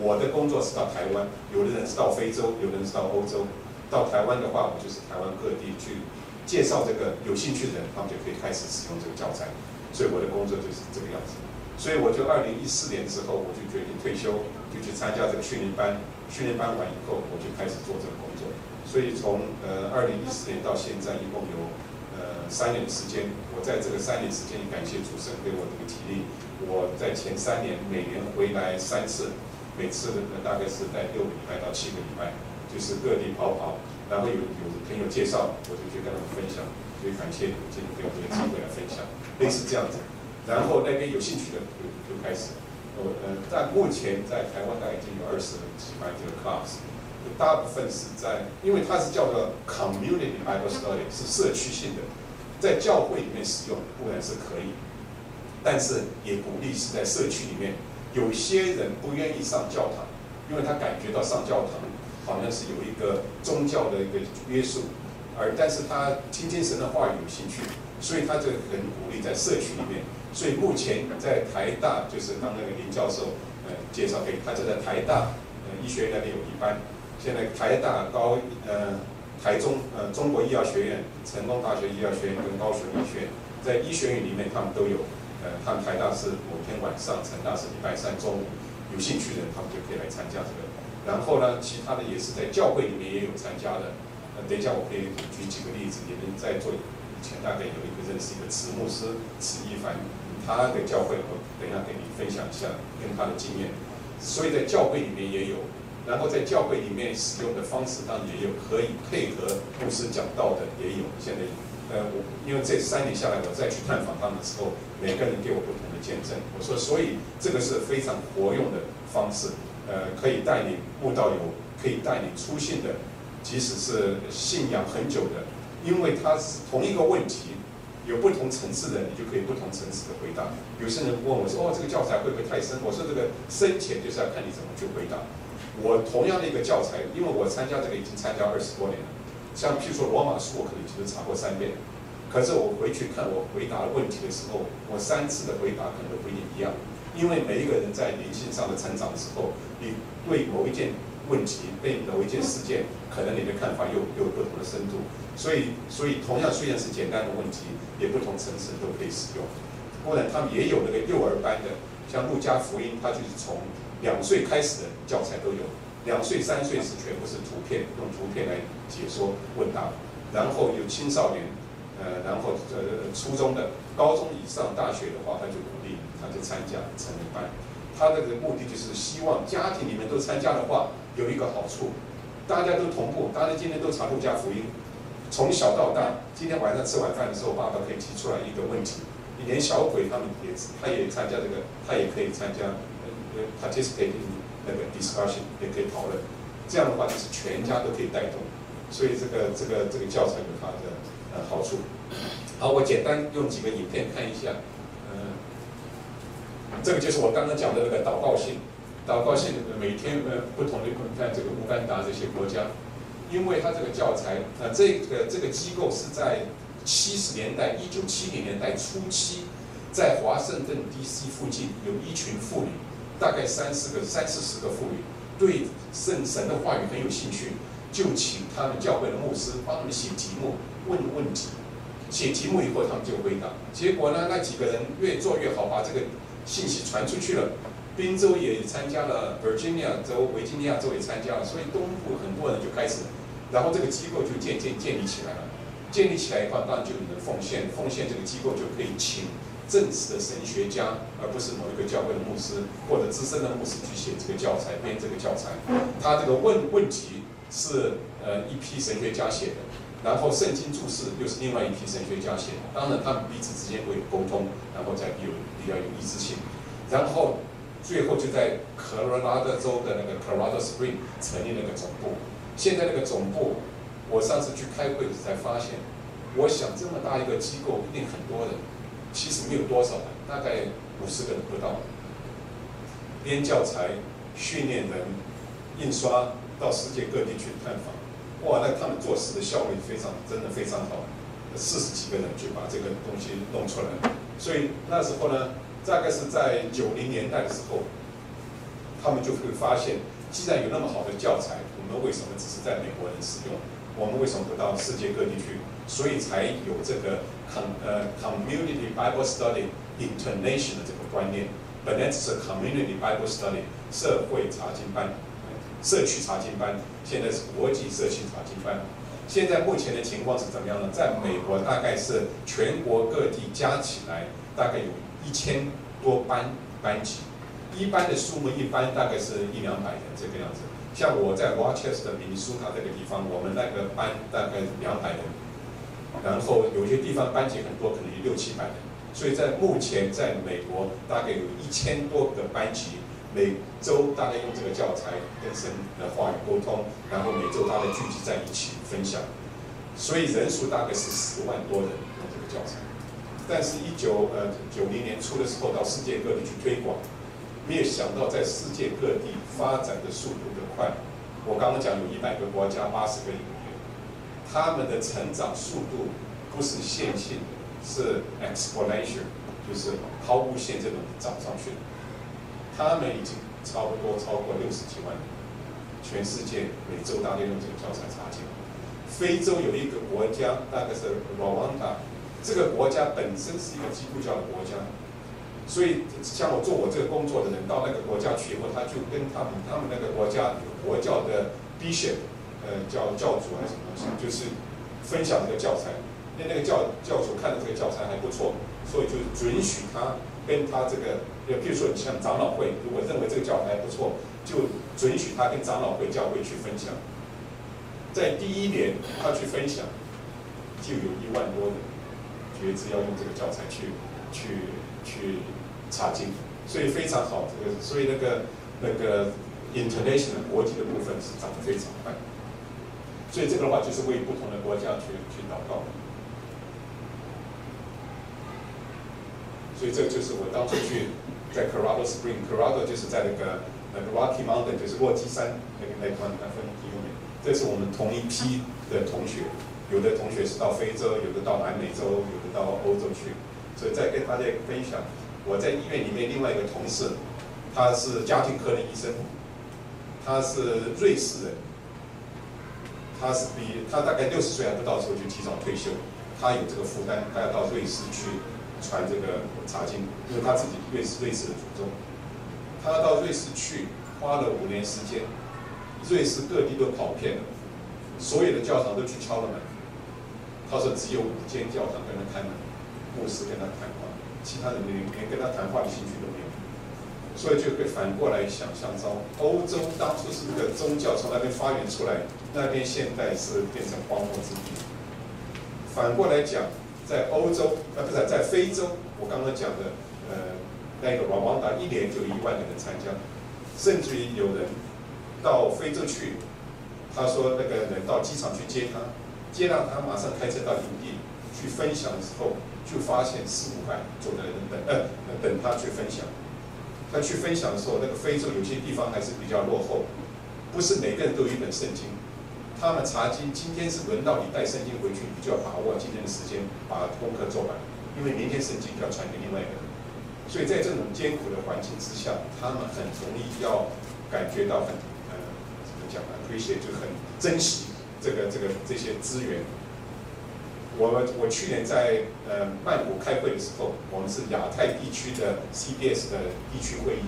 我的工作是到台湾，有的人是到非洲，有的人是到欧洲。到台湾的话，我就是台湾各地去介绍这个，有兴趣的人，他们就可以开始使用这个教材。所以我的工作就是这个样子。所以我就二零一四年之后，我就决定退休，就去参加这个训练班。训练班完以后，我就开始做这个工作。所以从呃二零一四年到现在，一共有三年的时间。我在这个三年时间，也感谢主神给我这个体力。我在前三年每年回来三次，每次呢大概是在六个礼拜到七个礼拜，就是各地跑跑。然后有有朋友介绍，我就去跟他们分享。所以感谢今天给我这个机会来分享，类似这样子。然后那边有兴趣的就就开始，我呃，在目前在台湾大概已经有二十几万这个 class，大部分是在，因为它是叫做 community Bible study，是社区性的，在教会里面使用固然是可以，但是也鼓励是在社区里面。有些人不愿意上教堂，因为他感觉到上教堂好像是有一个宗教的一个约束，而但是他听见神的话语有兴趣，所以他就很鼓励在社区里面。所以目前在台大，就是当那个林教授呃介绍给他，就在台大呃医学院那边有一班。现在台大高呃台中呃中国医药学院、成功大学医药学院跟高雄医学院，在医学院里面他们都有。呃，他们台大是某天晚上，成大是礼拜三中午，有兴趣的人他们就可以来参加这个。然后呢，其他的也是在教会里面也有参加的。呃，等一下我可以举几个例子，你们在座以前大概有一个认识一个慈牧师慈一凡。他的教会，我等一下给你分享一下跟他的经验。所以在教会里面也有，然后在教会里面使用的方式当然也有，可以配合牧师讲道的也有。现在，呃，我因为这三年下来，我再去探访他们的时候，每个人给我不同的见证。我说，所以这个是非常活用的方式，呃，可以带领慕道友，可以带领初信的，即使是信仰很久的，因为他是同一个问题。有不同层次的，你就可以不同层次的回答。有些人问我说：“哦，这个教材会不会太深？”我说：“这个深浅就是要看你怎么去回答。”我同样的一个教材，因为我参加这个已经参加二十多年了。像譬如说罗马书，我可能已经查过三遍。可是我回去看我回答问题的时候，我三次的回答可能都不一样。因为每一个人在灵性上的成长的时候，你对某一件问题、对某一件事件，可能你的看法又有不同的深度。所以，所以同样虽然是简单的问题，也不同层次都可以使用。当然，他们也有那个幼儿班的，像路加福音，它就是从两岁开始的教材都有。两岁、三岁是全部是图片，用图片来解说问答。然后有青少年，呃，然后呃初中的、高中以上、大学的话，他就鼓励他就参加成人班。他那个目的就是希望家庭里面都参加的话，有一个好处，大家都同步，大家今天都查路加福音。从小到大，今天晚上吃晚饭的时候，爸爸可以提出来一个问题。你连小鬼他们也，他也参加这个，他也可以参加，，participate in 那个 discussion，也可以讨论。这样的话就是全家都可以带动，所以这个这个这个教材有它的呃好处。好，我简单用几个影片看一下，嗯，这个就是我刚刚讲的那个祷告信，祷告信每天呃不同的，你看这个乌干达这些国家，因为它这个教材啊，这个这个机构是在七十年代，一九七零年代初期，在华盛顿 DC 附近有一群妇女，大概三四个、三四十个妇女，对圣神的话语很有兴趣，就请他们教会的牧师帮他们写题目、问问题。写题目以后，他们就回答。结果呢，那几个人越做越好，把这个信息传出去了。宾州也参加了，Virginia 州、维吉尼亚州也参加了，所以东部很多人就开始，然后这个机构就渐渐建立起来了。建立起来以后，当然就有人奉献，奉献这个机构就可以请正式的神学家，而不是某一个教会的牧师或者资深的牧师去写这个教材，编这个教材。他这个问问题是呃一批神学家写的。然后圣经注释又是另外一批神学家写的，当然他们彼此之间会有沟通，然后才有比较有一致性。然后最后就在科罗拉多州的那个 Colorado Spring 成立那个总部。现在那个总部，我上次去开会才发现，我想这么大一个机构一定很多人，其实没有多少人，大概五十个人不到。编教材、训练人、印刷到世界各地去探访。哇，那他们做事的效率非常，真的非常好，四十几个人就把这个东西弄出来。所以那时候呢，大概是在九零年代的时候，他们就会发现，既然有那么好的教材，我们为什么只是在美国人使用？我们为什么不到世界各地去？所以才有这个 Com 呃 Community Bible Study International 这个观念。本来只是 Community Bible Study 社会查经班。社区查经班现在是国际社区查经班。现在目前的情况是怎么样呢？在美国大概是全国各地加起来大概有一千多班班级，一般的数目一般大概是一两百人这个样子。像我在 Rochester 明尼苏达这个地方，我们那个班大概两百人，然后有些地方班级很多，可能有六七百人。所以在目前在美国大概有一千多个班级。每周大概用这个教材跟神的话语沟通，然后每周大概聚集在一起分享，所以人数大概是十万多人用这个教材。但是，一九呃九零年初的时候到世界各地去推广，没有想到在世界各地发展的速度的快。我刚刚讲有一百个国家，八十个，他们的成长速度不是线性的，是 exponential，就是抛物线这种涨上去的。他们已经差不多超过六十几万人，全世界每周大概用这个教材查经。非洲有一个国家，大概是罗旺达，这个国家本身是一个基督教的国家，所以像我做我这个工作的人到那个国家去以后，他就跟他们他们那个国家有国教的 bishop，呃，教教主还是什么东西，就是分享这个教材。那那个教教主看的这个教材还不错，所以就准许他跟他这个。就比如说，你像长老会，如果认为这个教材还不错，就准许他跟长老会教会去分享。在第一年他去分享，就有一万多人觉知要用这个教材去去去查经，所以非常好。这个所以那个那个 international 国际的部分是涨得非常快。所以这个的话就是为不同的国家去去祷告。所以这个就是我当初去。在 Colorado Spring，Colorado 就是在那个那个 Rocky Mountain，就是落基山那个那块那分地方。这是我们同一批的同学，有的同学是到非洲，有的到南美洲，有的到欧洲去。所以再跟大家分享，我在医院里面另外一个同事，他是家庭科的医生，他是瑞士人，他是比他大概六十岁还不到时候就提早退休，他有这个负担，他要到瑞士去。传这个查经，因为他自己瑞士瑞士的祖宗，他到瑞士去花了五年时间，瑞士各地都跑遍了，所有的教堂都去敲了门，他说只有五间教堂跟他开门，牧师跟他谈话，其他人连连跟他谈话的兴趣都没有，所以就会反过来想象到，欧洲当初是一个宗教从那边发源出来，那边现在是变成荒漠之地，反过来讲。在欧洲，呃，不是在非洲，我刚刚讲的，呃，那个瓦旺达一年就一万个人参加，甚至于有人到非洲去，他说那个人到机场去接他，接到他马上开车到营地去分享的时候，就发现四五百坐在那等，呃，等他去分享。他去分享的时候，那个非洲有些地方还是比较落后，不是每个人都有一本圣经。他们查经，今天是轮到你带圣经回去，你就要把握今天的时间把功课做完，因为明天圣经要传给另外一个人。所以在这种艰苦的环境之下，他们很容易要感觉到很呃怎么讲呢？推卸就很珍惜这个这个这些资源。我我去年在呃曼谷开会的时候，我们是亚太地区的 CBS 的地区会议，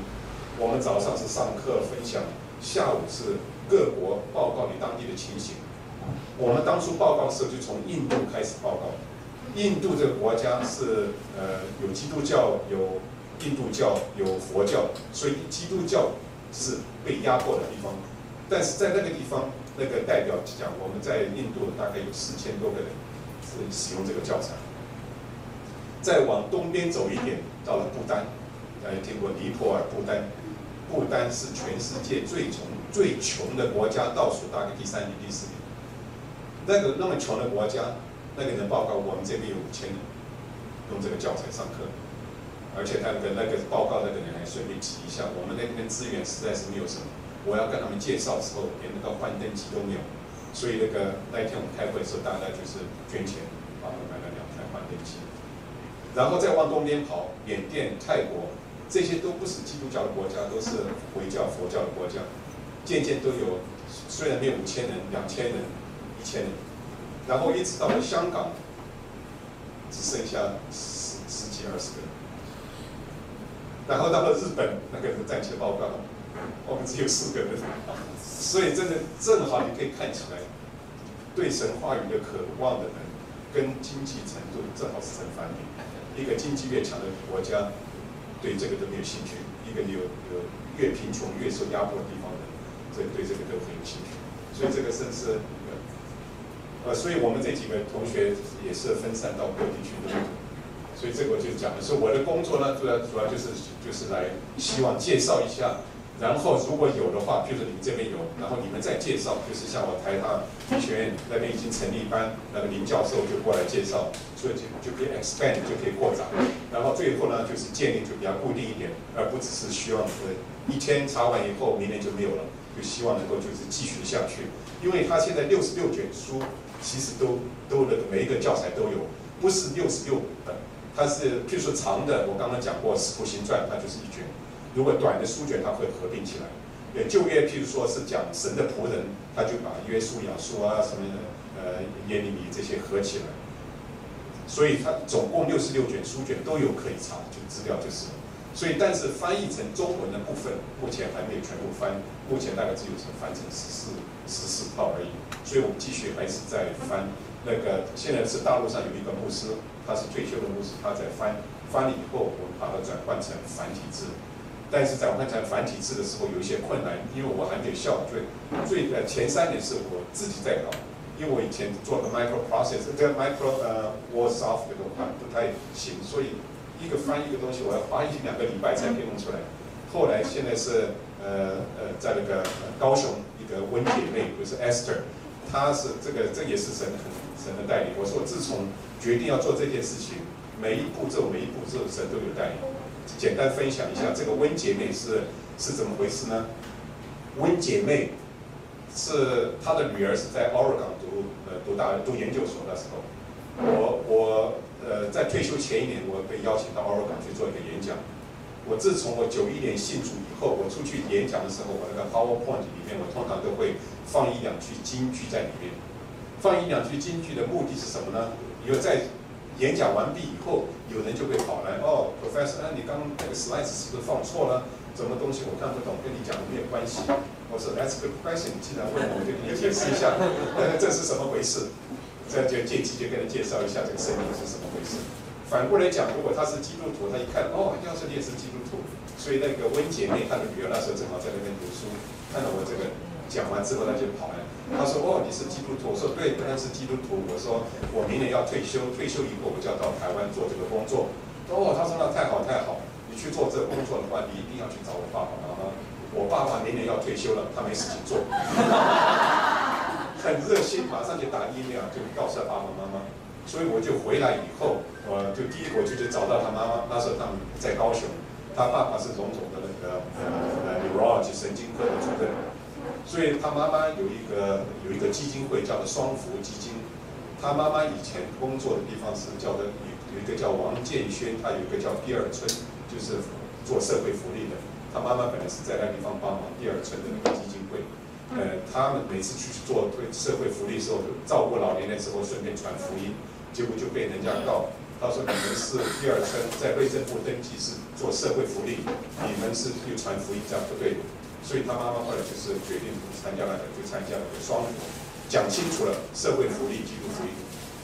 我们早上是上课分享，下午是。各国报告你当地的情形。我们当初报告的时候就从印度开始报告。印度这个国家是呃有基督教、有印度教、有佛教，所以基督教是被压迫的地方。但是在那个地方，那个代表讲，我们在印度大概有四千多个人是使用这个教材。再往东边走一点，到了不丹，大家听过尼泊尔、不丹。不丹是全世界最穷、最穷的国家，倒数大概第三名、第四名。那个那么穷的国家，那个人报告，我们这边有五千人用这个教材上课，而且他跟那个报告那个人还顺便提一下，我们那边资源实在是没有什么，我要跟他们介绍的时候，连那个幻灯机都没有，所以那个那一天我们开会的时候，大家就是捐钱帮我买了两台发电机，然后再往东边跑，缅甸、泰国。这些都不是基督教的国家，都是回教、佛教的国家，渐渐都有，虽然没有五千人、两千人、一千人，然后一直到了香港，只剩下十十几二十个人，然后到了日本，那个人站起来报告，我们只有四个人，所以真的正好你可以看起来，对神话语的渴望的人，跟经济程度正好是成反比，一个经济越强的国家。对这个都没有兴趣，一个有有越贫穷越受压迫的地方的人，这对这个都很有兴趣，所以这个是是呃，所以我们这几个同学也是分散到各地去的，所以这个我就讲的是我的工作呢，主要主要就是就是来希望介绍一下。然后如果有的话，就是你们这边有，然后你们再介绍，就是像我台大医学院那边已经成立一班，那个林教授就过来介绍，所以就就可以 expand 就可以扩展。然后最后呢，就是建立就比较固定一点，而不只是希望说一天查完以后，明年就没有了，就希望能够就是继续下去。因为他现在六十六卷书，其实都都那个每一个教材都有，不是六十六本，它是譬如说长的，我刚刚讲过《使徒行传》，它就是一卷。如果短的书卷，它会合并起来。也，旧约譬如说是讲神的仆人，他就把约书亚书啊什么的，呃，耶利米这些合起来。所以它总共六十六卷书卷都有可以查，就资料就是。所以但是翻译成中文的部分，目前还没有全部翻，目前大概只有是翻成十四十四套而已。所以我们继续还是在翻。那个现在是大陆上有一个牧师，他是退休的牧师，他在翻，翻了以后，我们把它转换成繁体字。但是在换成繁体字的时候有一些困难，因为我还没有校对，最呃前三年是我自己在搞，因为我以前做个 microprocessor，这个 micro 呃 WordSoft 的话不太行，所以一个翻译一个东西我要花一两个礼拜才可以弄出来。后来现在是呃呃在那个高雄一个温姐妹，就是 Esther，她是这个这也是神很神的带领。我说我自从决定要做这件事情，每一步骤每一步骤神都有带领。简单分享一下，这个温姐妹是是怎么回事呢？温姐妹是她的女儿是在 Oregon 读呃读大读研究所的时候，我我呃在退休前一年，我被邀请到 Oregon 去做一个演讲。我自从我九一年信主以后，我出去演讲的时候，我那个 PowerPoint 里面，我通常都会放一两句金句在里面。放一两句金句的目的是什么呢？因为在演讲完毕以后，有人就会跑来哦，Professor，那你刚那个 slides 是不是放错了？什么东西我看不懂，跟你讲的没有关系。我说 That's a good question，你既然问我，我就给你解释一下，<laughs> 这是什么回事？这就借机就跟他介绍一下这个圣经是什么回事。反过来讲，如果他是基督徒，他一看哦，要是你也是基督徒，所以那个温姐妹她的女儿那时候正好在那边读书，看到我这个讲完之后，他就跑了。他说：“哦，你是基督徒。”我说：“对，当然是基督徒。”我说：“我明年要退休，退休以后我就要到台湾做这个工作。”哦，他说：“那太好太好，你去做这个工作的话，你一定要去找我爸爸妈妈。我爸爸明年要退休了，他没事情做。”很热心，马上就打 email 就告诉他爸爸妈妈。所以我就回来以后，我就第一我就去找到他妈妈，那时候他们在高雄，他爸爸是荣总的那个呃 neurology 神经科的主任，所以他妈妈有一个有一个基金会叫做双福基金，他妈妈以前工作的地方是叫做有有一个叫王建轩，他有一个叫第二春，就是做社会福利的。他妈妈本来是在那地方帮忙第二村的那个基金会，呃，他们每次去做对社会福利的时候，照顾老年的时候，顺便传福音，结果就被人家告，他说你们是第二村在卫生部登记是做社会福利，你们是又传福音，这样不对，所以他妈妈后来就是决定参加了，就参加了个双福，讲清楚了社会福利、基督福音，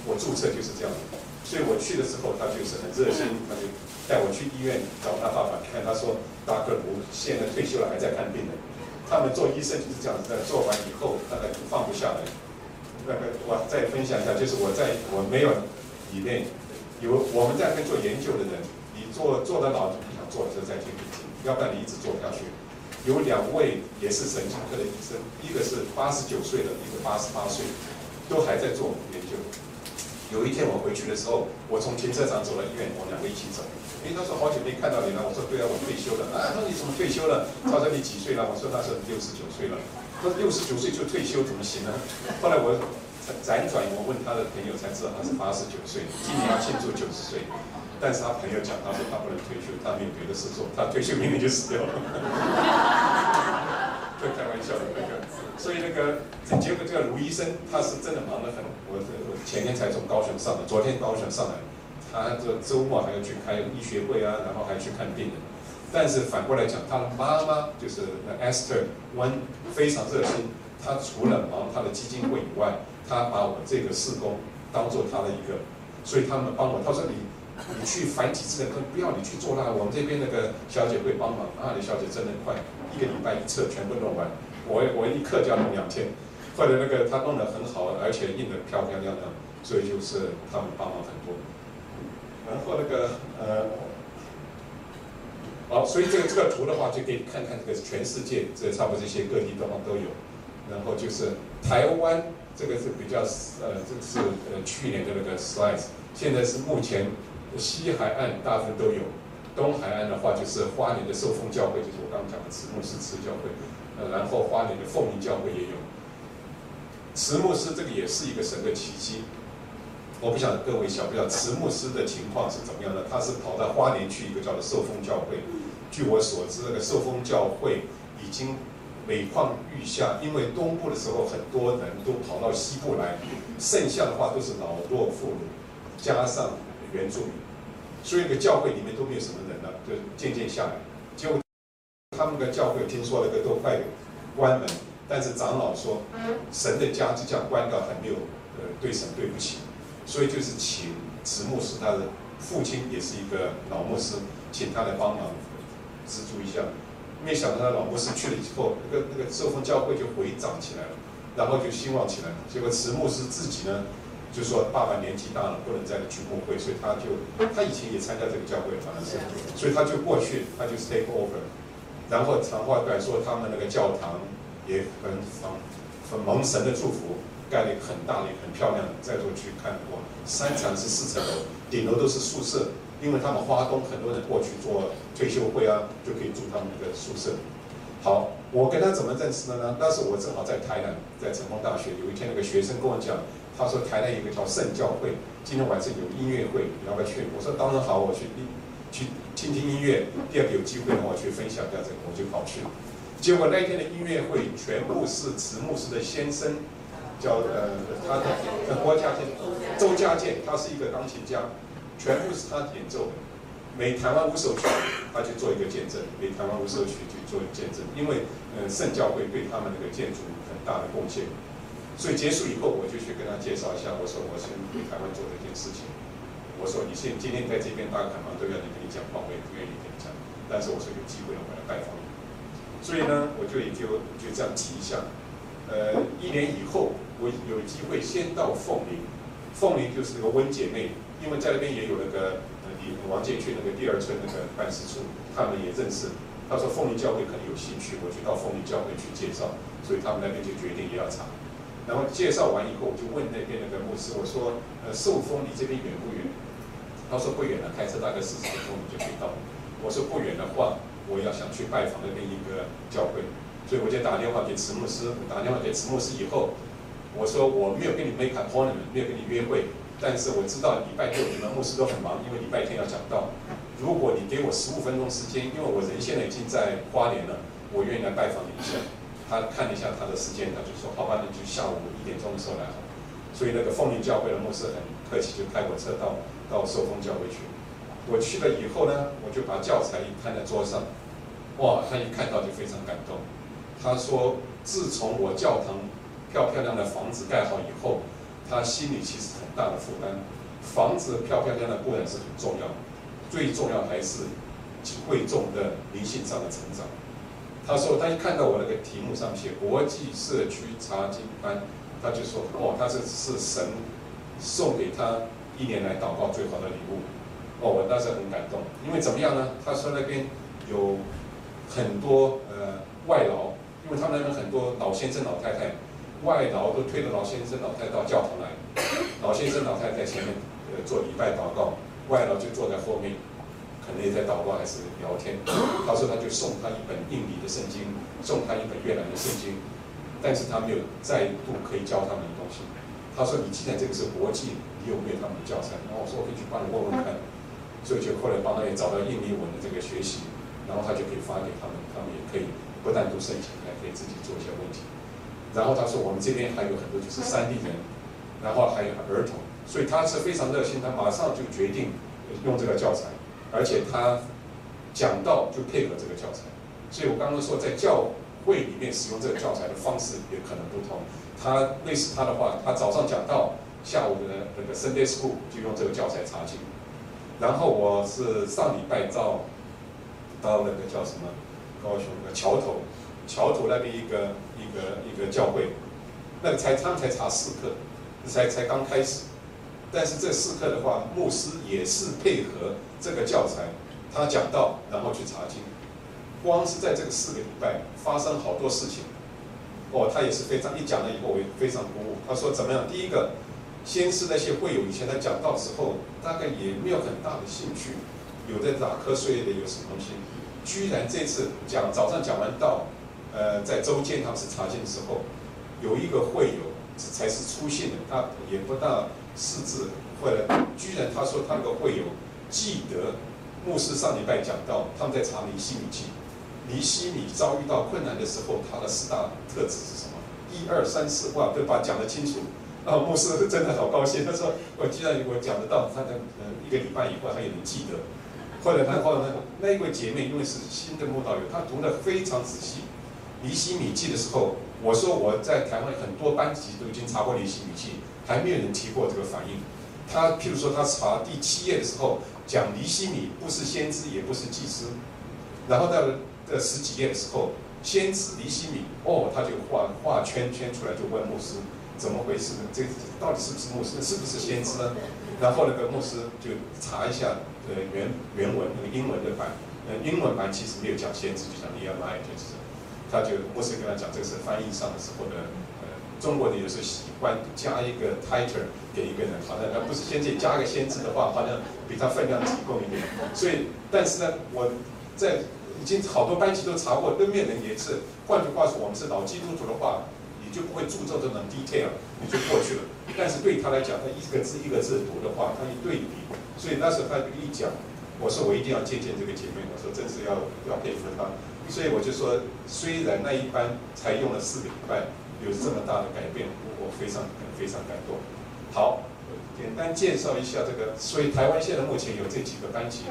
我注册就是这样的，所以我去的时候，他就是很热心，他就带我去医院找他爸爸看，他说。大哥，我现在退休了，还在看病呢。他们做医生就是这样子的，做完以后大概就放不下来。那个我再分享一下，就是我在我没有里面有我们在那边做研究的人，你做做的老就不想做的时候再去，要不然你一直做不下去。有两位也是神经科的医生，一个是八十九岁的，一个八十八岁，都还在做研究。有一天我回去的时候，我从停车场走到医院，我们两个一起走。哎，他说好久没看到你了。我说对啊，我退休了。啊，他说你怎么退休了？他说你几岁了？我说那时候六十九岁了。他说六十九岁就退休怎么行呢？后来我辗转我问他的朋友才知道他是八十九岁，今年要庆祝九十岁。但是他朋友讲，他说他不能退休，他没有别的事做，他退休明年就死掉了。就 <laughs> 开玩笑的那个，所以那个结果这个卢医生他是真的忙得很。我我前天才从高雄上来，昨天高雄上来。他这周末还要去开医学会啊，然后还去看病人。但是反过来讲，他的妈妈就是那 Esther One 非常热心。他除了忙他的基金会以外，他把我这个事工当做他的一个，所以他们帮我。他说你你去繁体字的，不要你去做那个，我们这边那个小姐会帮忙。啊，李小姐真的快，一个礼拜一次全部弄完。我我一刻就要弄两天。后来那个他弄得很好，而且印得漂漂亮亮，所以就是他们帮忙很多。然后那个呃，好，所以这个这个图的话，就可以看看这个全世界这差不多这些各地地方都有。然后就是台湾这个是比较呃，这是呃去年的那个 slide，现在是目前西海岸大部分都有，东海岸的话就是花莲的受丰教会，就是我刚刚讲的慈牧师慈教会，呃，然后花莲的凤林教会也有。慈牧师这个也是一个神的奇迹。我不晓得各位晓不晓得慈牧师的情况是怎么样的？他是跑到花莲去一个叫做受丰教会。据我所知，那个受丰教会已经每况愈下，因为东部的时候很多人都跑到西部来，剩下的话都是老弱妇孺，加上原住民，所以那个教会里面都没有什么人了，就渐渐下来。结果他们的教会听说那个都快关门，但是长老说，神的家就这样关掉，很没有呃对神对不起。所以就是请慈牧师，他的父亲也是一个老牧师，请他来帮忙资助一下。没想到他老牧师去了以后，那个那个受封教会就回涨起来了，然后就兴旺起来了。结果慈牧师自己呢，就说爸爸年纪大了，不能再去牧会，所以他就他以前也参加这个教会，反正是，所以他就过去，他就 take over。然后长话短说，他们那个教堂也很很蒙神的祝福。盖了一个很大的、很漂亮的，再过去看过，三层是四层楼，顶楼都是宿舍，因为他们花东很多人过去做退休会啊，就可以住他们那个宿舍。好，我跟他怎么认识的呢？当时我正好在台南，在成功大学，有一天那个学生跟我讲，他说台南有一个叫圣教会，今天晚上有音乐会，你要不要去？我说当然好，我去听去听听音乐。第二个有机会呢，我去分享一下这个，我就跑去了。结果那天的音乐会全部是慈牧师的先生。叫呃，他的郭家健，周家健，他是一个钢琴家，全部是他演奏的。每台湾五首曲，他去做一个见证；每台湾五首曲去做一个见证。因为呃，圣教会对他们那个建筑很大的贡献，所以结束以后，我就去跟他介绍一下。我说我先回台湾做这件事情。我说你现今天在这边大家看嘛，都要你跟你讲话，我也不愿意跟你讲。但是我说有机会我来拜访你。所以呢，我就也就就这样提一下。呃，一年以后，我有机会先到凤林，凤林就是那个温姐妹，因为在那边也有那个呃，王建去那个第二村那个办事处，他们也认识。他说凤林教会可能有兴趣，我去到凤林教会去介绍，所以他们那边就决定也要查。然后介绍完以后，我就问那边那个牧师，我说，呃，寿丰离这边远不远？他说不远了，开车大概四十分钟就可以到。我说不远的话，我要想去拜访那边一个教会，所以我就打电话给慈牧师。打电话给慈牧师以后，我说我没有跟你 make appointment，没有跟你约会，但是我知道礼拜六你们牧师都很忙，因为礼拜天要讲道。如果你给我十五分钟时间，因为我人现在已经在花莲了，我愿意来拜访你一下。他看了一下他的时间，他就说：“好吧，那就下午一点钟的时候来。”所以那个凤林教会的牧师很客气，就开火车到到寿丰教会去。我去了以后呢，我就把教材一摊在桌上，哇，他一看到就非常感动。他说：“自从我教堂漂漂亮的房子盖好以后，他心里其实大的负担。房子漂漂亮亮固然是很重要，最重要还是会众的灵性上的成长。”他说：“他一看到我那个题目上写国际社区查经班，他就说：‘哦，他这是神送给他一年来祷告最好的礼物。’哦，我当时很感动，因为怎么样呢？他说那边有很多呃外劳，因为他们那边很多老先生老太太，外劳都推着老先生老太太到教堂来，老先生老太太前面呃做礼拜祷告，外老就坐在后面。”可能也在祷告还是聊天，他说他就送他一本印尼的圣经，送他一本越南的圣经，但是他没有再度可以教他们的东西。他说，你既然这个是国际，你有没有他们的教材？然后我说我可以去帮你问问看，所以就后来帮他也找到印尼文的这个学习，然后他就可以发给他们，他们也可以不但读圣经，还可以自己做一些问题。然后他说我们这边还有很多就是山地人，然后还有儿童，所以他是非常热心，他马上就决定用这个教材。而且他讲道就配合这个教材，所以我刚刚说在教会里面使用这个教材的方式也可能不同。他类似他的话，他早上讲道，下午的那个 Sunday School 就用这个教材查经。然后我是上礼拜到到那个叫什么高雄那个桥头，桥头那边一个一个一个教会，那个才他们才查四课，才才刚开始。但是这四课的话，牧师也是配合这个教材，他讲道，然后去查经。光是在这个四个礼拜发生好多事情，哦，他也是非常一讲了以后，我也非常鼓舞。他说怎么样？第一个，先是那些会友以前他讲道时候，大概也没有很大的兴趣，有的打瞌睡的，有什么东西，居然这次讲早上讲完道，呃，在周建他们是查经的时候，有一个会友才是初信的，他也不大。识字，后来居然他说他那个会友记得牧师上礼拜讲到，他们在查尼西米记，尼西米遭遇到困难的时候，他的四大特质是什么？一二三四，哇，都把讲得清楚。然后牧师真的好高兴，他说我既然我讲得到，他的呃一个礼拜以后他也能记得。后来他后来那一位姐妹因为是新的牧道友，她读得非常仔细。尼西米记的时候，我说我在台湾很多班级都已经查过离希米记。还没有人提过这个反应。他譬如说，他查第七页的时候，讲离希米不是先知，也不是祭司。然后到了这十几页的时候，先知离希米，哦，他就画画圈圈出来，就问牧师怎么回事呢？这到底是不是牧师？是不是先知呢？然后那个牧师就查一下呃原原文那个英文的版，呃英文版其实没有讲先知，就讲 E M I 就是，他就牧师跟他讲，这个是翻译上的时候的。中国的有时候喜欢加一个 title 给一个人，好像他不是先知，加个先知的话，好像比他分量提供一点。所以，但是呢，我在已经好多班级都查过，对面人也是。换句话说，我们是老基督徒的话，你就不会注重这种 detail，你就过去了。但是对他来讲，他一个字一个字读的话，他一对比，所以那时候他一讲，我说我一定要见见这个姐妹，我说真是要要佩服她。所以我就说，虽然那一班才用了四个礼拜。有这么大的改变，我非常非常感动。好，简单介绍一下这个。所以台湾现在目前有这几个班级，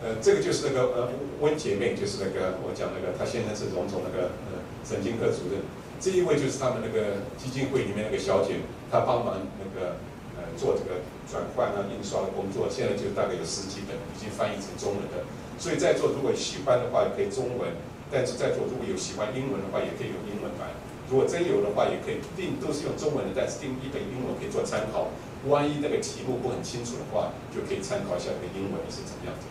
呃，这个就是那个呃温姐妹，就是那个我讲那个，她现在是荣总那个呃神经科主任。这一位就是他们那个基金会里面那个小姐，她帮忙那个呃做这个转换啊印刷的工作，现在就大概有十几本已经翻译成中文的。所以在座如果喜欢的话，可以中文；但是在座如果有喜欢英文的话，也可以用英文版。如果真有的话，也可以订，都是用中文的，但是订一本英文可以做参考。万一那个题目不很清楚的话，就可以参考一下那个英文是怎么样子。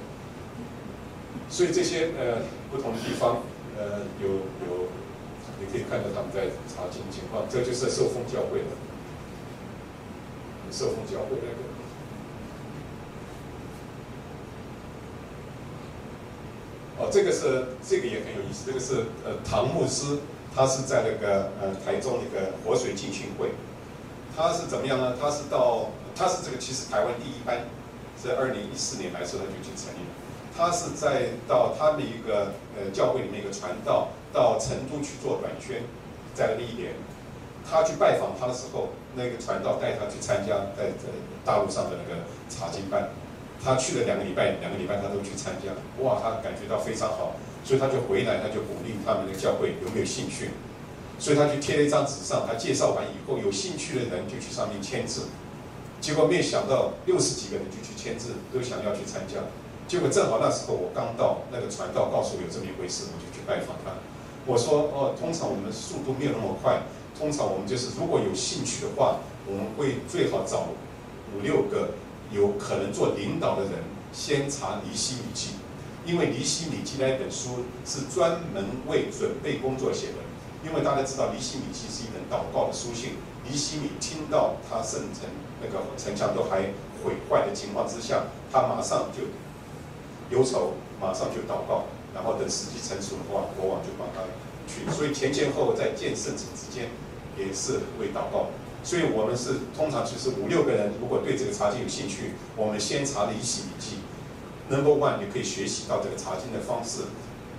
所以这些呃不同的地方，呃有有，你可以看到他们在查经情况，这就是受封教会的，受封教会那个。哦，这个是这个也很有意思，这个是呃唐牧师，他是在那个呃台中那个活水浸信会，他是怎么样呢？他是到他是这个其实台湾第一班，在二零一四年来时候他就去成立了，他是在到他的一个呃教会里面一个传道到成都去做短宣，在那一点，他去拜访他的时候，那个传道带他去参加在在大陆上的那个查经班。他去了两个礼拜，两个礼拜他都去参加，哇，他感觉到非常好，所以他就回来，他就鼓励他们的教会有没有兴趣，所以他就贴了一张纸上，他介绍完以后，有兴趣的人就去上面签字，结果没想到六十几个人就去签字，都想要去参加，结果正好那时候我刚到，那个传道告诉我有这么一回事，我就去拜访他，我说哦，通常我们速度没有那么快，通常我们就是如果有兴趣的话，我们会最好找五六个。有可能做领导的人先查尼西米记，因为尼西米记那本书是专门为准备工作写的。因为大家知道尼西米记是一本祷告的书信，尼西米听到他圣城那个城墙都还毁坏的情况之下，他马上就忧愁，马上就祷告，然后等时机成熟的话，国王就把他去。所以前前后后在建圣城之间也是为祷告。所以我们是通常就是五六个人，如果对这个查经有兴趣，我们先查尼希米记。Number one，你可以学习到这个查经的方式。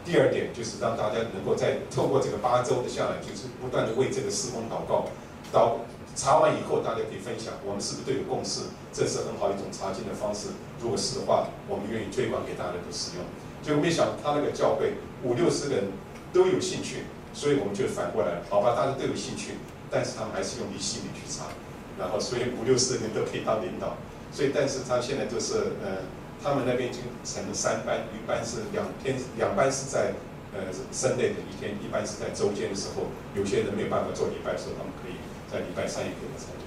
第二点就是让大家能够在透过这个八周的下来，就是不断的为这个事工祷告。祷查完以后，大家可以分享，我们是不是都有共识？这是很好一种查经的方式。如果是的话，我们愿意推广给大家都使用。结果没想到他那个教会五六十个人都有兴趣，所以我们就反过来，好吧，大家都有兴趣。但是他们还是用尼希米去查，然后所以五六十人都可以当领导，所以但是他现在就是呃，他们那边已经成了三班，一班是两天，两班是在呃省内的一天，一班是在周间的时候，有些人没有办法做礼拜的时候，他们可以在礼拜三也可以参加。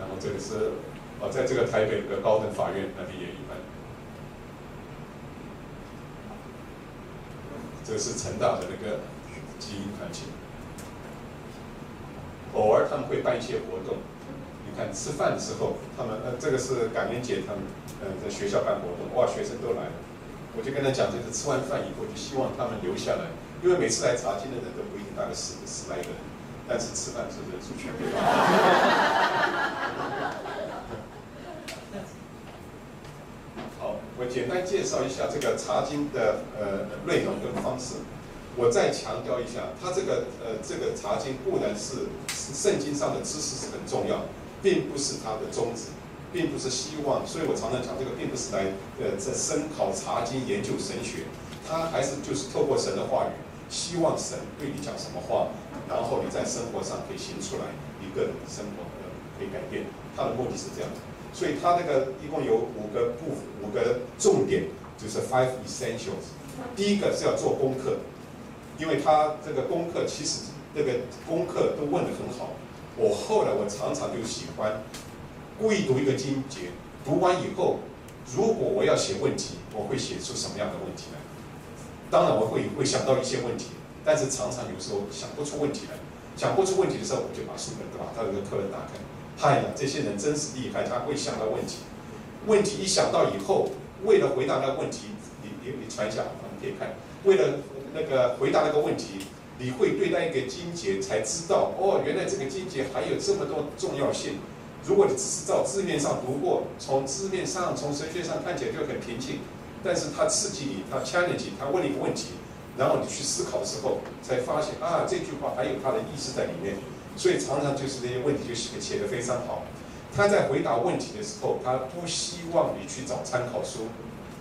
然后这个是哦，在这个台北的高等法院那边也一般，这个是成大的那个基因团体。偶尔他们会办一些活动，你看吃饭的时候，他们呃这个是感恩节，他们呃在学校办活动，哇，学生都来了。我就跟他讲，就是吃完饭以后，就希望他们留下来，因为每次来查经的人都不一定大概十十来个人，但是吃饭是人数全。好，我简单介绍一下这个查经的呃内容跟方式。我再强调一下，他这个呃，这个查经固然是圣经上的知识是很重要，并不是他的宗旨，并不是希望。所以我常常讲，这个并不是来呃在深考查经研究神学，他还是就是透过神的话语，希望神对你讲什么话，然后你在生活上可以行出来，一个生活的可以改变。他的目的是这样，所以他那个一共有五个部五个重点，就是 five essentials。第一个是要做功课。因为他这个功课其实这个功课都问得很好，我后来我常常就喜欢故意读一个经节，读完以后，如果我要写问题，我会写出什么样的问题来？当然我会会想到一些问题，但是常常有时候想不出问题来，想不出问题的时候，我就把书本把他这个课本打开，嗨呀，这些人真是厉害，他会想到问题，问题一想到以后，为了回答那问题，你你你传一下，你可以看，为了。那个回答那个问题，你会对待一个经节才知道哦，原来这个经节还有这么多重要性。如果你只是照字面上读过，从字面上、从神学上看起来就很平静，但是它刺激你，它 challenge 你，它问你一个问题，然后你去思考的时候，才发现啊，这句话还有它的意思在里面。所以常常就是这些问题就写写得非常好。他在回答问题的时候，他不希望你去找参考书，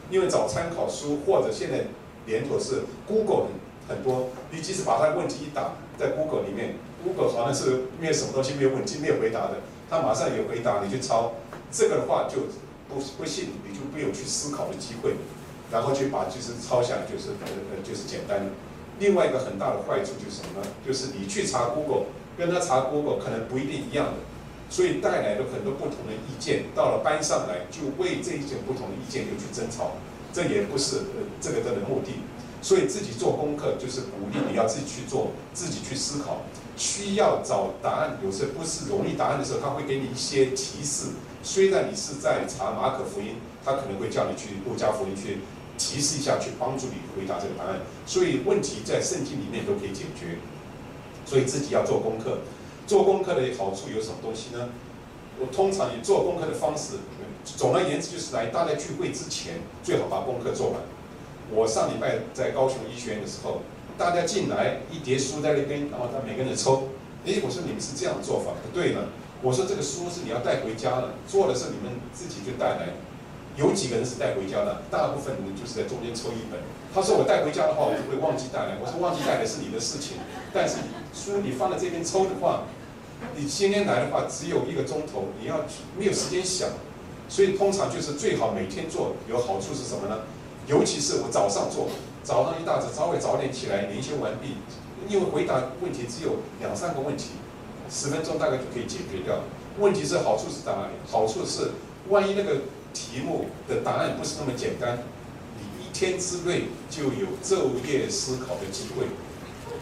因为找参考书或者现在。连锁是 Google 很很多，你即使把他的问题一打在 Google 里面，Google 好像是没有什么东西没有问题没有回答的，他马上有回答，你去抄，这个的话就不不信你就没有去思考的机会，然后去把就是抄下来就是呃呃就是简单。另外一个很大的坏处就是什么呢？就是你去查 Google，跟他查 Google 可能不一定一样的，所以带来了很多不同的意见，到了班上来就为这一种不同的意见就去争吵。这也不是呃这个的的目的，所以自己做功课就是鼓励你要自己去做，自己去思考。需要找答案，有时候不是容易答案的时候，他会给你一些提示。虽然你是在查马可福音，他可能会叫你去路加福音去提示一下，去帮助你回答这个答案。所以问题在圣经里面都可以解决。所以自己要做功课。做功课的好处有什么东西呢？我通常以做功课的方式，总而言之就是来大家聚会之前最好把功课做完。我上礼拜在高雄医学院的时候。大家进来一叠书在那边，然后他每个人抽。诶，我说你们是这样做法不对呢。我说这个书是你要带回家的，做的是你们自己就带来。有几个人是带回家的，大部分人就是在中间抽一本。他说我带回家的话，我就会忘记带来。我说忘记带来是你的事情，但是书你放在这边抽的话，你今天来的话只有一个钟头，你要没有时间想，所以通常就是最好每天做。有好处是什么呢？尤其是我早上做。早上一大早，稍微早点起来，研修完毕，因为回答问题只有两三个问题，十分钟大概就可以解决掉。问题是好处是在哪里？好处是万一那个题目的答案不是那么简单，你一天之内就有昼夜思考的机会。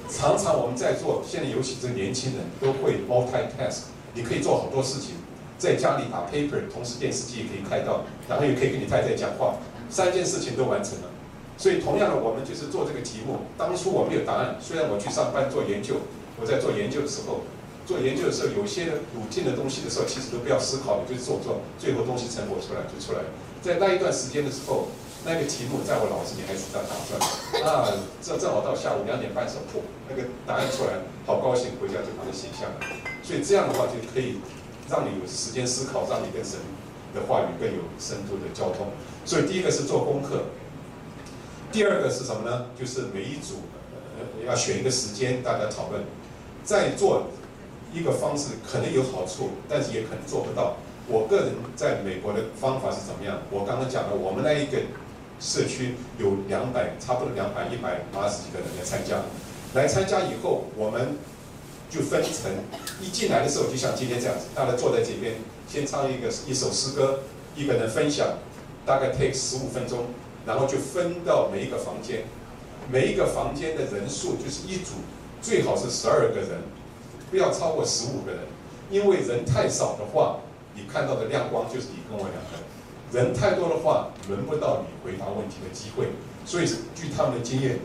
常常我们在做，现在尤其是年轻人都会 multitask，你可以做好多事情，在家里打 paper，同时电视机也可以开到，然后也可以跟你太太讲话，三件事情都完成了。所以，同样的，我们就是做这个题目。当初我没有答案，虽然我去上班做研究，我在做研究的时候，做研究的时候，有些 routine 的东西的时候，其实都不要思考你，就做做，最后东西成果出来就出来。在那一段时间的时候，那个题目在我脑子里还是在打转。啊，这正好到下午两点半时候，噗，那个答案出来，好高兴，回家就把它写下来。所以这样的话就可以让你有时间思考，让你跟神的话语更有深度的交通。所以第一个是做功课。第二个是什么呢？就是每一组呃要选一个时间，大家讨论，再做一个方式，可能有好处，但是也可能做不到。我个人在美国的方法是怎么样？我刚刚讲了，我们那一个社区有两百，差不多两百一百八十几个人来参加。来参加以后，我们就分成，一进来的时候就像今天这样子，大家坐在这边，先唱一个一首诗歌，一个人分享，大概 take 十五分钟。然后就分到每一个房间，每一个房间的人数就是一组，最好是十二个人，不要超过十五个人，因为人太少的话，你看到的亮光就是你跟我两个人，人太多的话，轮不到你回答问题的机会。所以据他们的经验，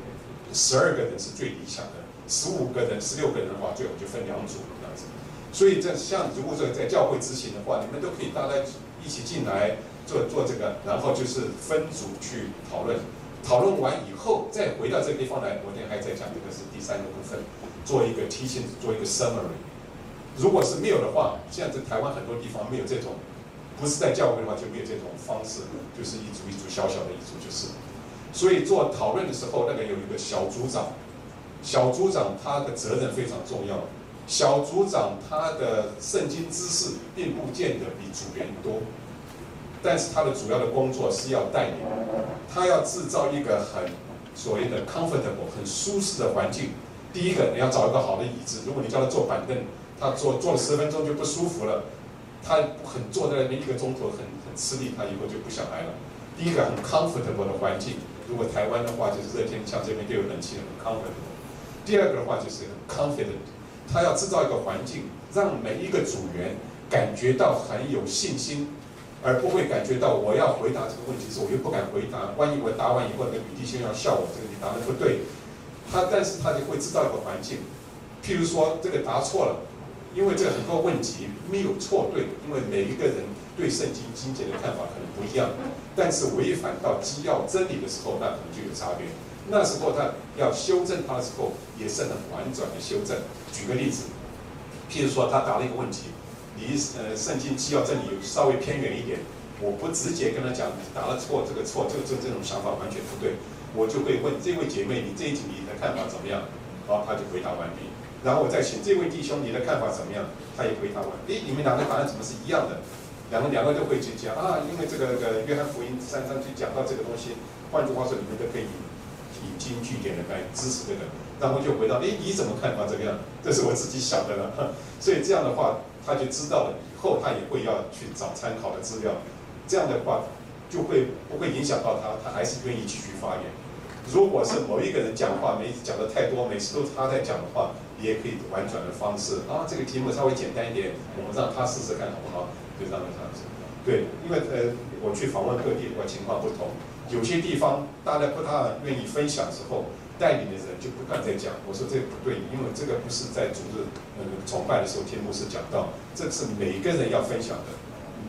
十二个人是最理想的，十五个人、十六个人的话，最好就分两组这样子。所以这像如果说在教会执行的话，你们都可以大家一起进来。做做这个，然后就是分组去讨论，讨论完以后再回到这个地方来。昨天还在讲这个是第三个部分，做一个提醒，做一个 summary。如果是没有的话，现在在台湾很多地方没有这种，不是在教会的话就没有这种方式，就是一组一组小小的一组就是。所以做讨论的时候，那个有一个小组长，小组长他的责任非常重要。小组长他的圣经知识并不见得比组员多。但是他的主要的工作是要带领，他要制造一个很所谓的 comfortable 很舒适的环境。第一个，你要找一个好的椅子。如果你叫他坐板凳，他坐坐了十分钟就不舒服了，他很坐在那边一个钟头很很吃力，他以后就不想来了。第一个很 comfortable 的环境，如果台湾的话就是热天，像这边都有冷气，很 comfortable。第二个的话就是 confident，他要制造一个环境，让每一个组员感觉到很有信心。而不会感觉到我要回答这个问题时，我又不敢回答。万一我答完以后，那女弟兄要笑我，这个你答的不对。他，但是他就会制造一个环境。譬如说，这个答错了，因为这个很多问题没有错对，因为每一个人对圣经经节的看法可能不一样。但是违反到基要真理的时候，那可能就有差别。那时候他要修正他的时候，也是很婉转的修正。举个例子，譬如说他答了一个问题。离呃圣经纪要这里稍微偏远一点，我不直接跟他讲你答了错，这个错，就就这种想法完全不对，我就会问这位姐妹，你这一题你的看法怎么样？好，他就回答完毕，然后我再请这位弟兄，你的看法怎么样？他也回答完，诶，你们两个答案怎么是一样的？两个两个都会去讲啊，因为这个个约翰福音三章就讲到这个东西，换句话说，你们都可以引经据典的来支持这个，然后就回到，诶，你怎么看法怎么样？这是我自己想的了，<laughs> 所以这样的话。他就知道了，以后他也会要去找参考的资料，这样的话就会不会影响到他，他还是愿意继续发言。如果是某一个人讲话，每讲的太多，每次都是他在讲的话，也可以婉转的方式啊，这个题目稍微简单一点，我们让他试试看好不好？就让他这样子。对，因为呃，我去访问各地的话，情况不同，有些地方大家不大愿意分享之后，带领的人就不断在讲。我说这不对，因为这个不是在主日呃崇拜的时候天牧师讲到，这是每个人要分享的。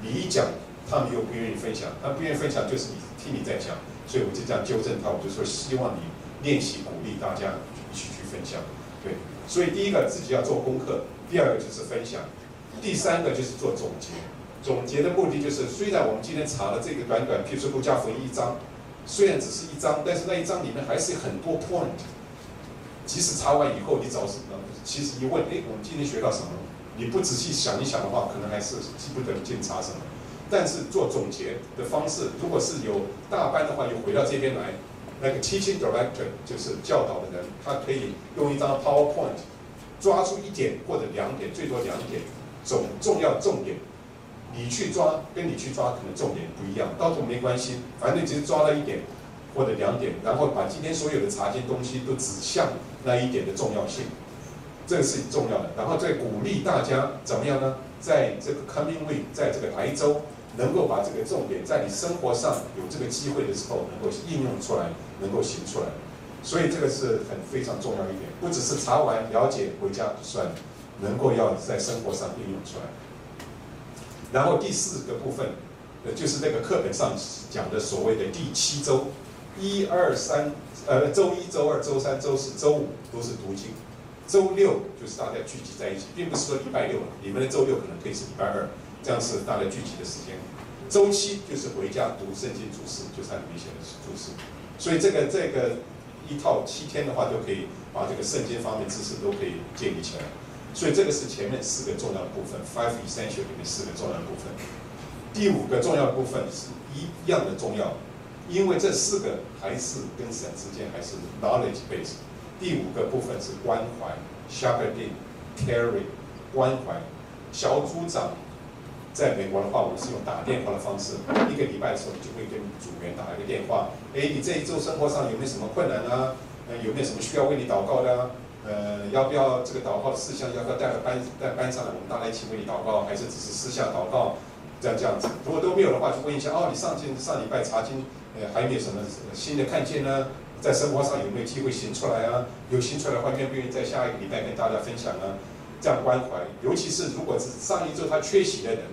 你讲，他们又不愿意分享，他不愿意分享就是你听你在讲。所以我就这样纠正他，我就说希望你练习鼓励大家一起去分享，对。所以第一个自己要做功课，第二个就是分享，第三个就是做总结。总结的目的就是，虽然我们今天查了这个短短，譬如说路加福音一章，虽然只是一章，但是那一章里面还是很多 point。即使查完以后，你找什么？其实一问，哎，我们今天学到什么？你不仔细想一想的话，可能还是记不得检查什么。但是做总结的方式，如果是有大班的话，就回到这边来。那个 teaching director 就是教导的人，他可以用一张 PowerPoint 抓出一点或者两点，最多两点总重要重点。你去抓，跟你去抓可能重点不一样，到时候没关系，反正你只是抓了一点或者两点，然后把今天所有的查经东西都指向那一点的重要性，这个是重要的。然后再鼓励大家怎么样呢？在这个 coming week，在这个来周。能够把这个重点在你生活上有这个机会的时候，能够应用出来，能够行出来，所以这个是很非常重要一点，不只是查完了解回家不算，能够要在生活上应用出来。然后第四个部分，呃，就是那个课本上讲的所谓的第七周，一二三，呃，周一、周二、周三、周四、周五都是读经，周六就是大家聚集在一起，并不是说礼拜六，你们的周六可能可以是礼拜二。这样是大家聚集的时间，周七就是回家读圣经注释，就是它里面写的注释。所以这个这个一套七天的话，就可以把这个圣经方面知识都可以建立起来。所以这个是前面四个重要的部分，five essential 里面四个重要的部分。第五个重要的部分是一样的重要，因为这四个还是跟神之间还是 knowledge base。第五个部分是关怀，shepherding caring 关怀小组长。在美国的话，我们是用打电话的方式，一个礼拜的时候，就会跟组员打一个电话。哎，你这一周生活上有没有什么困难啊？呃，有没有什么需要为你祷告的啊？呃，要不要这个祷告的事项要不要带到班带班上来？我们大家一起为你祷告，还是只是私下祷告？这样这样子。如果都没有的话，就问一下哦，你上进上礼拜查经，呃，还有没有什么新的看见呢？在生活上有没有机会行出来啊？有行出来的话，愿不愿意在下一个礼拜跟大家分享啊？这样关怀，尤其是如果是上一周他缺席的人。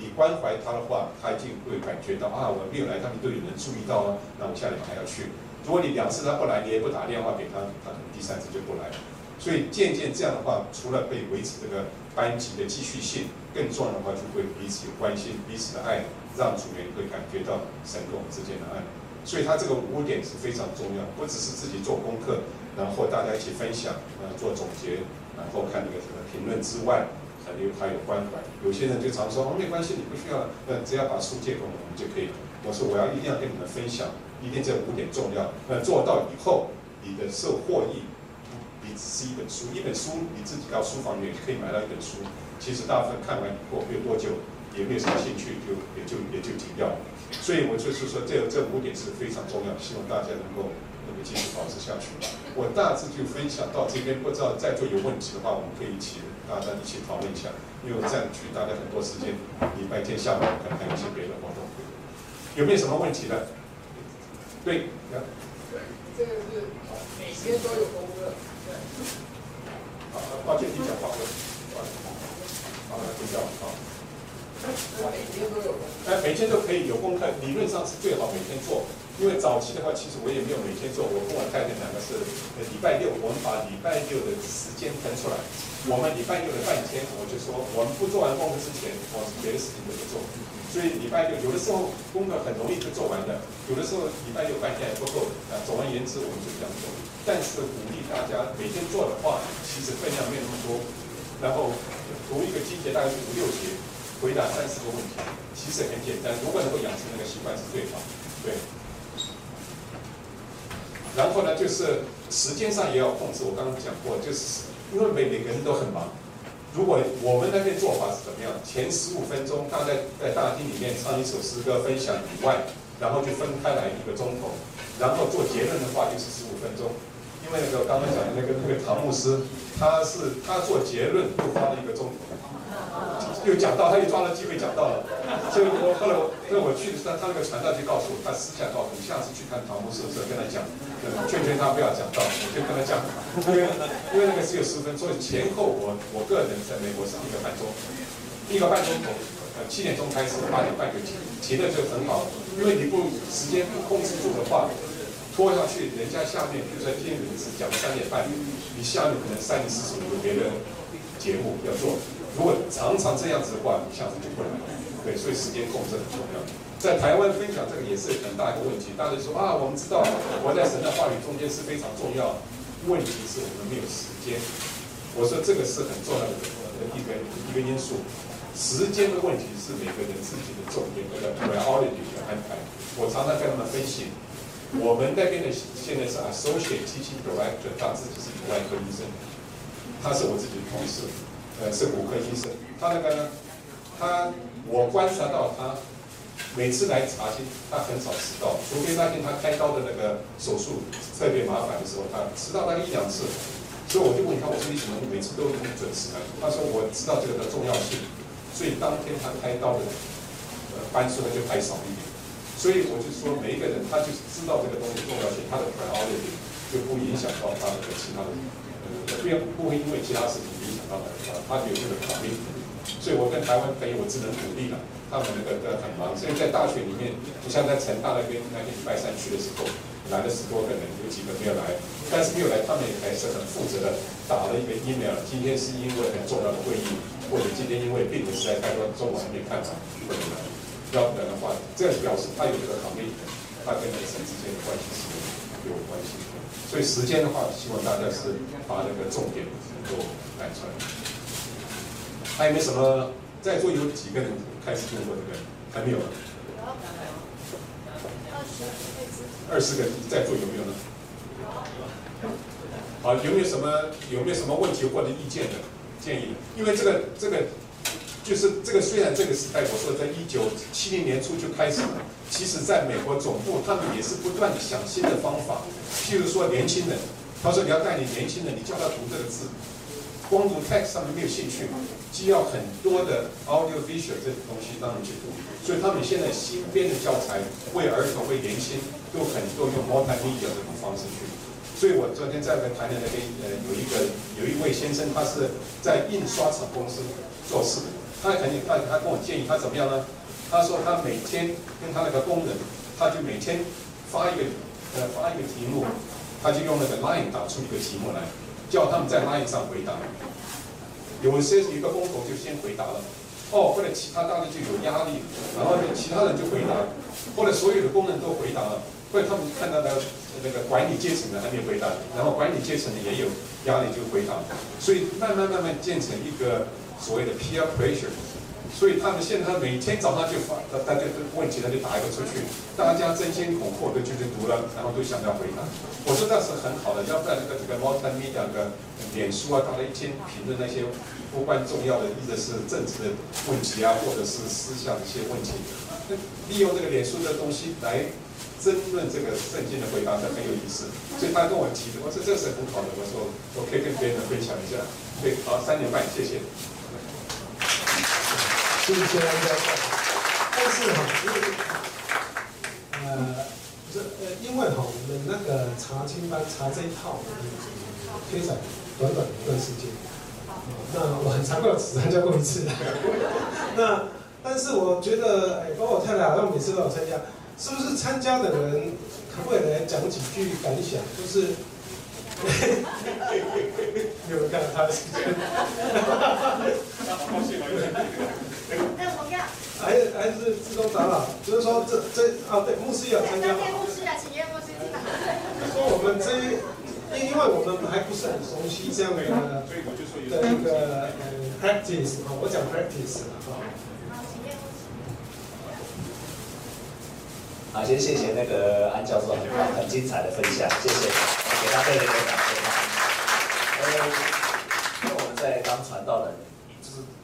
你关怀他的话，他一定会感觉到啊，我没有来，他们都有人注意到啊，那我下礼拜还要去。如果你两次他不来，你也不打电话给他，他可能第三次就不来了。所以渐渐这样的话，除了可以维持这个班级的继续性，更重要的话就会彼此有关心，彼此的爱，让组员会感觉到神跟我们之间的爱。所以他这个五点是非常重要，不只是自己做功课，然后大家一起分享，呃，做总结，然后看那个什么评论之外。还有还有关怀，有些人就常说哦，没关系，你不需要，那，只要把书借给我们，我们就可以。我说我要一定要跟你们分享，一定这五点重要。那做到以后，你的受获益，比只是一本书，一本书你自己到书房里面可以买到一本书，其实大部分看完以后没有多久，也没有什么兴趣，就也就也就停掉了。所以我就是说，这这五点是非常重要，希望大家能够能够继续保持下去。我大致就分享到这边，不知道在座有问题的话，我们可以一起。大家一起讨论一下，因为占据大家很多时间。礼拜天下午可能有一些别的活动，有没有什么问题的？对，对，这个是每天都有功。抱歉，你讲话了。好，了睡觉。好。每天都有功课。哎，每天都可以有功课，理论上是最好每天做。因为早期的话，其实我也没有每天做。我跟我太太两个是，礼拜六我们把礼拜六的时间腾出来。我们礼拜六的半天，我就说我们不做完功课之前，我别的事情都不做。所以礼拜六有的时候功课很容易就做完了，有的时候礼拜六半天还不够。啊，总而言之，我们就这样做。但是鼓励大家每天做的话，其实分量没有那么多。然后读一个经节大概是五六节，回答三十个问题，其实很简单。如果能够养成那个习惯是最好。对。然后呢，就是时间上也要控制。我刚刚讲过，就是因为每每个人都很忙。如果我们那边做法是怎么样？前十五分钟，大概在大厅里面唱一首诗歌分享以外，然后就分开来一个钟头。然后做结论的话就是十五分钟。因为那个刚刚讲的那个那个唐牧师，他是他做结论又花了一个钟头，又讲到他又抓了机会讲到了，所以我后来我那我去的时候，他那个传道就告诉我，他私下告诉我，下次去看唐牧师的时候跟他讲，劝劝他不要讲道，我就跟他讲，因为因为那个只有十分，所以前后我我个人在美国是一个半钟，一个半钟头，呃七点钟开始，八点半就停，停的就很好，因为你不时间不控制住的话。拖下去，人家下面，比如说今天你是讲三点半，你下面可能三点四十五有别的节目要做。如果常常这样子的话，你下次就不能。对，所以时间控制很重要。在台湾分享这个也是很大一个问题。大家说啊，我们知道活在神的话语中间是非常重要，问题是我们没有时间。我说这个是很重要的一个一个因素。时间的问题是每个人自己的重点和 priority 的安排。我常常跟他们分析。我们那边的现在是 Associate Teaching Director，他自己是一个外科医生，他是我自己的同事，呃，是骨科医生。他那个呢，他我观察到他每次来查经，他很少迟到，除非那天他开刀的那个手术特别麻烦的时候，他迟到大概一两次。所以我就问他，我说你怎么每次都很准时呢？他说我知道这个的重要性，所以当天他开刀的呃班数呢就排少一点。所以我就说，每一个人他就是知道这个东西重要性，他的 priority 就不影响到他的其他的，呃，不要不会因为其他事情影响到他，有这个考虑。所以我跟台湾朋友，我只能鼓励了，他们那个都很忙。所以在大学里面，你像在成大那边那天礼拜三去的时候，来了十多个人，有几个没有来，但是没有来，他们也还是很负责的，打了一个 email，今天是因为很重要的会议，或者今天因为病人实在太多，中午还没看完，不能来。要不然的话，这样表示他有这个考虑，他跟美神之间的关系是有关系。所以时间的话，希望大家是把那个重点能够带出来。还有没有什么？在座有几个人开始做过这个？还没有吗？二十个在座有没有呢？好，有没有什么有没有什么问题或者意见的建议？因为这个这个。就是这个，虽然这个时代，我说在一九七零年初就开始了，其实在美国总部，他们也是不断的想新的方法。譬如说年轻人，他说你要带领年轻人，你教他读这个字，光读 text 上面没有兴趣嘛，既要很多的 audio visual 这种东西让你去读，所以他们现在新编的教材为儿童为年轻都很多用 multimedia 这种方式去。所以我昨天在台南那边，呃，有一个有一位先生，他是在印刷厂公司做事的。他肯定，他他跟我建议，他怎么样呢？他说他每天跟他那个工人，他就每天发一个呃发一个题目，他就用那个 Line 打出一个题目来，叫他们在 Line 上回答。有些一个工头就先回答了，哦，或者其他大家就有压力，然后呢其他人就回答，或者所有的工人都回答了，或者他们看到的那个管理阶层的还没回答，然后管理阶层的也有压力就回答，所以慢慢慢慢建成一个。所谓的 peer pressure，所以他们现在每天早上就发，大家就问题他就打一个出去，大家争先恐后的就去读了，然后都想要回答。我说那是很好的，要不然这个这个 multimedia 的脸书啊，大家一天评论那些无关重要的，或者是政治的问题啊，或者是思想的一些问题，利用这个脸书的东西来争论这个圣经的回答，这很有意思。所以他跟我提的，我说这是很好的，我说我可以跟别人分享一下。对，好，三点半，谢谢。谢谢大家。但是哈，因为呃，不是呃，因为哈，我们那个查经班查这一套，非常短短的一段时间。那我很惭愧，只参加过一次。那但是我觉得，哎，包括我太太好像每次都有参加，是不是参加的人可不可以来讲几句感想？就是。<laughs> 有没有看到他的时间。还 <laughs> 是还是自动长老，就是说这这啊对，牧师有参加。牧师啊，请愿牧师进来。就。说我们这，因因为我们还不是很熟悉这样的的一个呃 practice 啊，我讲 practice 了哈。好，先谢谢那个安教授很很精彩的分享，谢谢，给他热烈的掌声。呃，因为我们在刚传道的。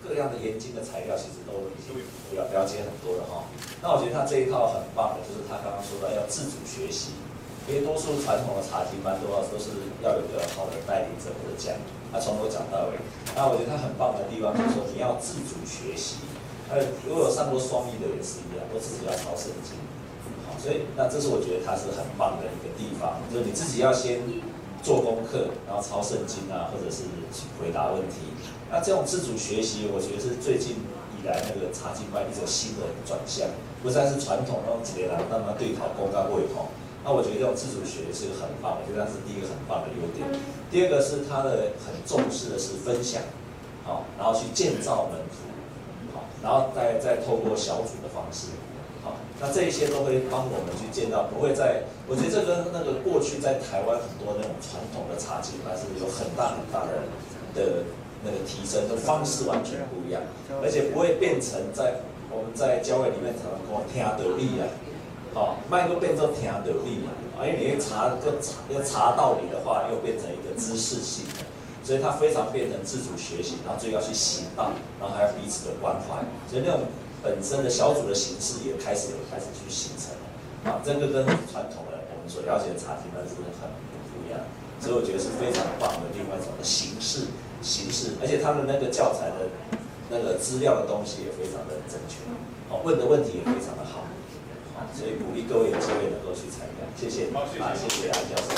各样的研经的材料，其实都已经了了解很多了哈。那我觉得他这一套很棒的，就是他刚刚说到要自主学习，因为多数传统的茶经班都要，都是要有一个好的带领者或者讲，他从头讲到尾。那我觉得他很棒的地方就是说，你要自主学习。呃，如果有上过双语的也是一样，都自己要抄圣经。好，所以那这是我觉得他是很棒的一个地方，就是你自己要先做功课，然后抄圣经啊，或者是回答问题。那这种自主学习，我觉得是最近以。来那个茶经班一种新的转向，不再是传统那种直接来让他对考公告会考。那我觉得这种自主学是个很棒，我觉得它是第一个很棒的优点。第二个是它的很重视的是分享，好，然后去建造门徒，好，然后再再透过小组的方式，好，那这一些都会帮我们去建造，不会在。我觉得这跟那个过去在台湾很多那种传统的茶经班是有很大很大的的。那个提升的方式完全不一样，而且不会变成在我们在教会里面常常讲听道理啊，好，卖个变成听道理嘛，啊，因为你要查就查要查道理的话，又变成一个知识性的，所以它非常变成自主学习，然后最要去行道，然后还要彼此的关怀，所以那种本身的小组的形式也开始有开始去形成了，啊，这个跟传统的我们所了解的茶经班是很不一样，所以我觉得是非常棒的另外一种的形式。形式，而且他的那个教材的那个资料的东西也非常的正确，好，问的问题也非常的好，啊，所以鼓励各位有机会能够去参加，谢谢，啊，谢谢，谢谢安教授。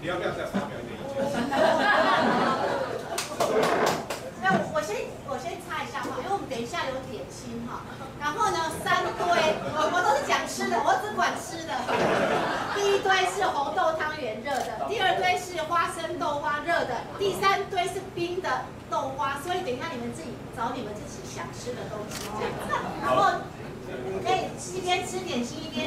你要不要再发表一点意见？那我先我先插一下话，因为我们等一下有点心哈，然后呢三堆，我我都是讲吃的，我只管吃的。一堆是红豆汤圆热的，第二堆是花生豆花热的，第三堆是冰的豆花，所以等一下你们自己找你们自己想吃的东西这样，然后可以一边吃点心一边。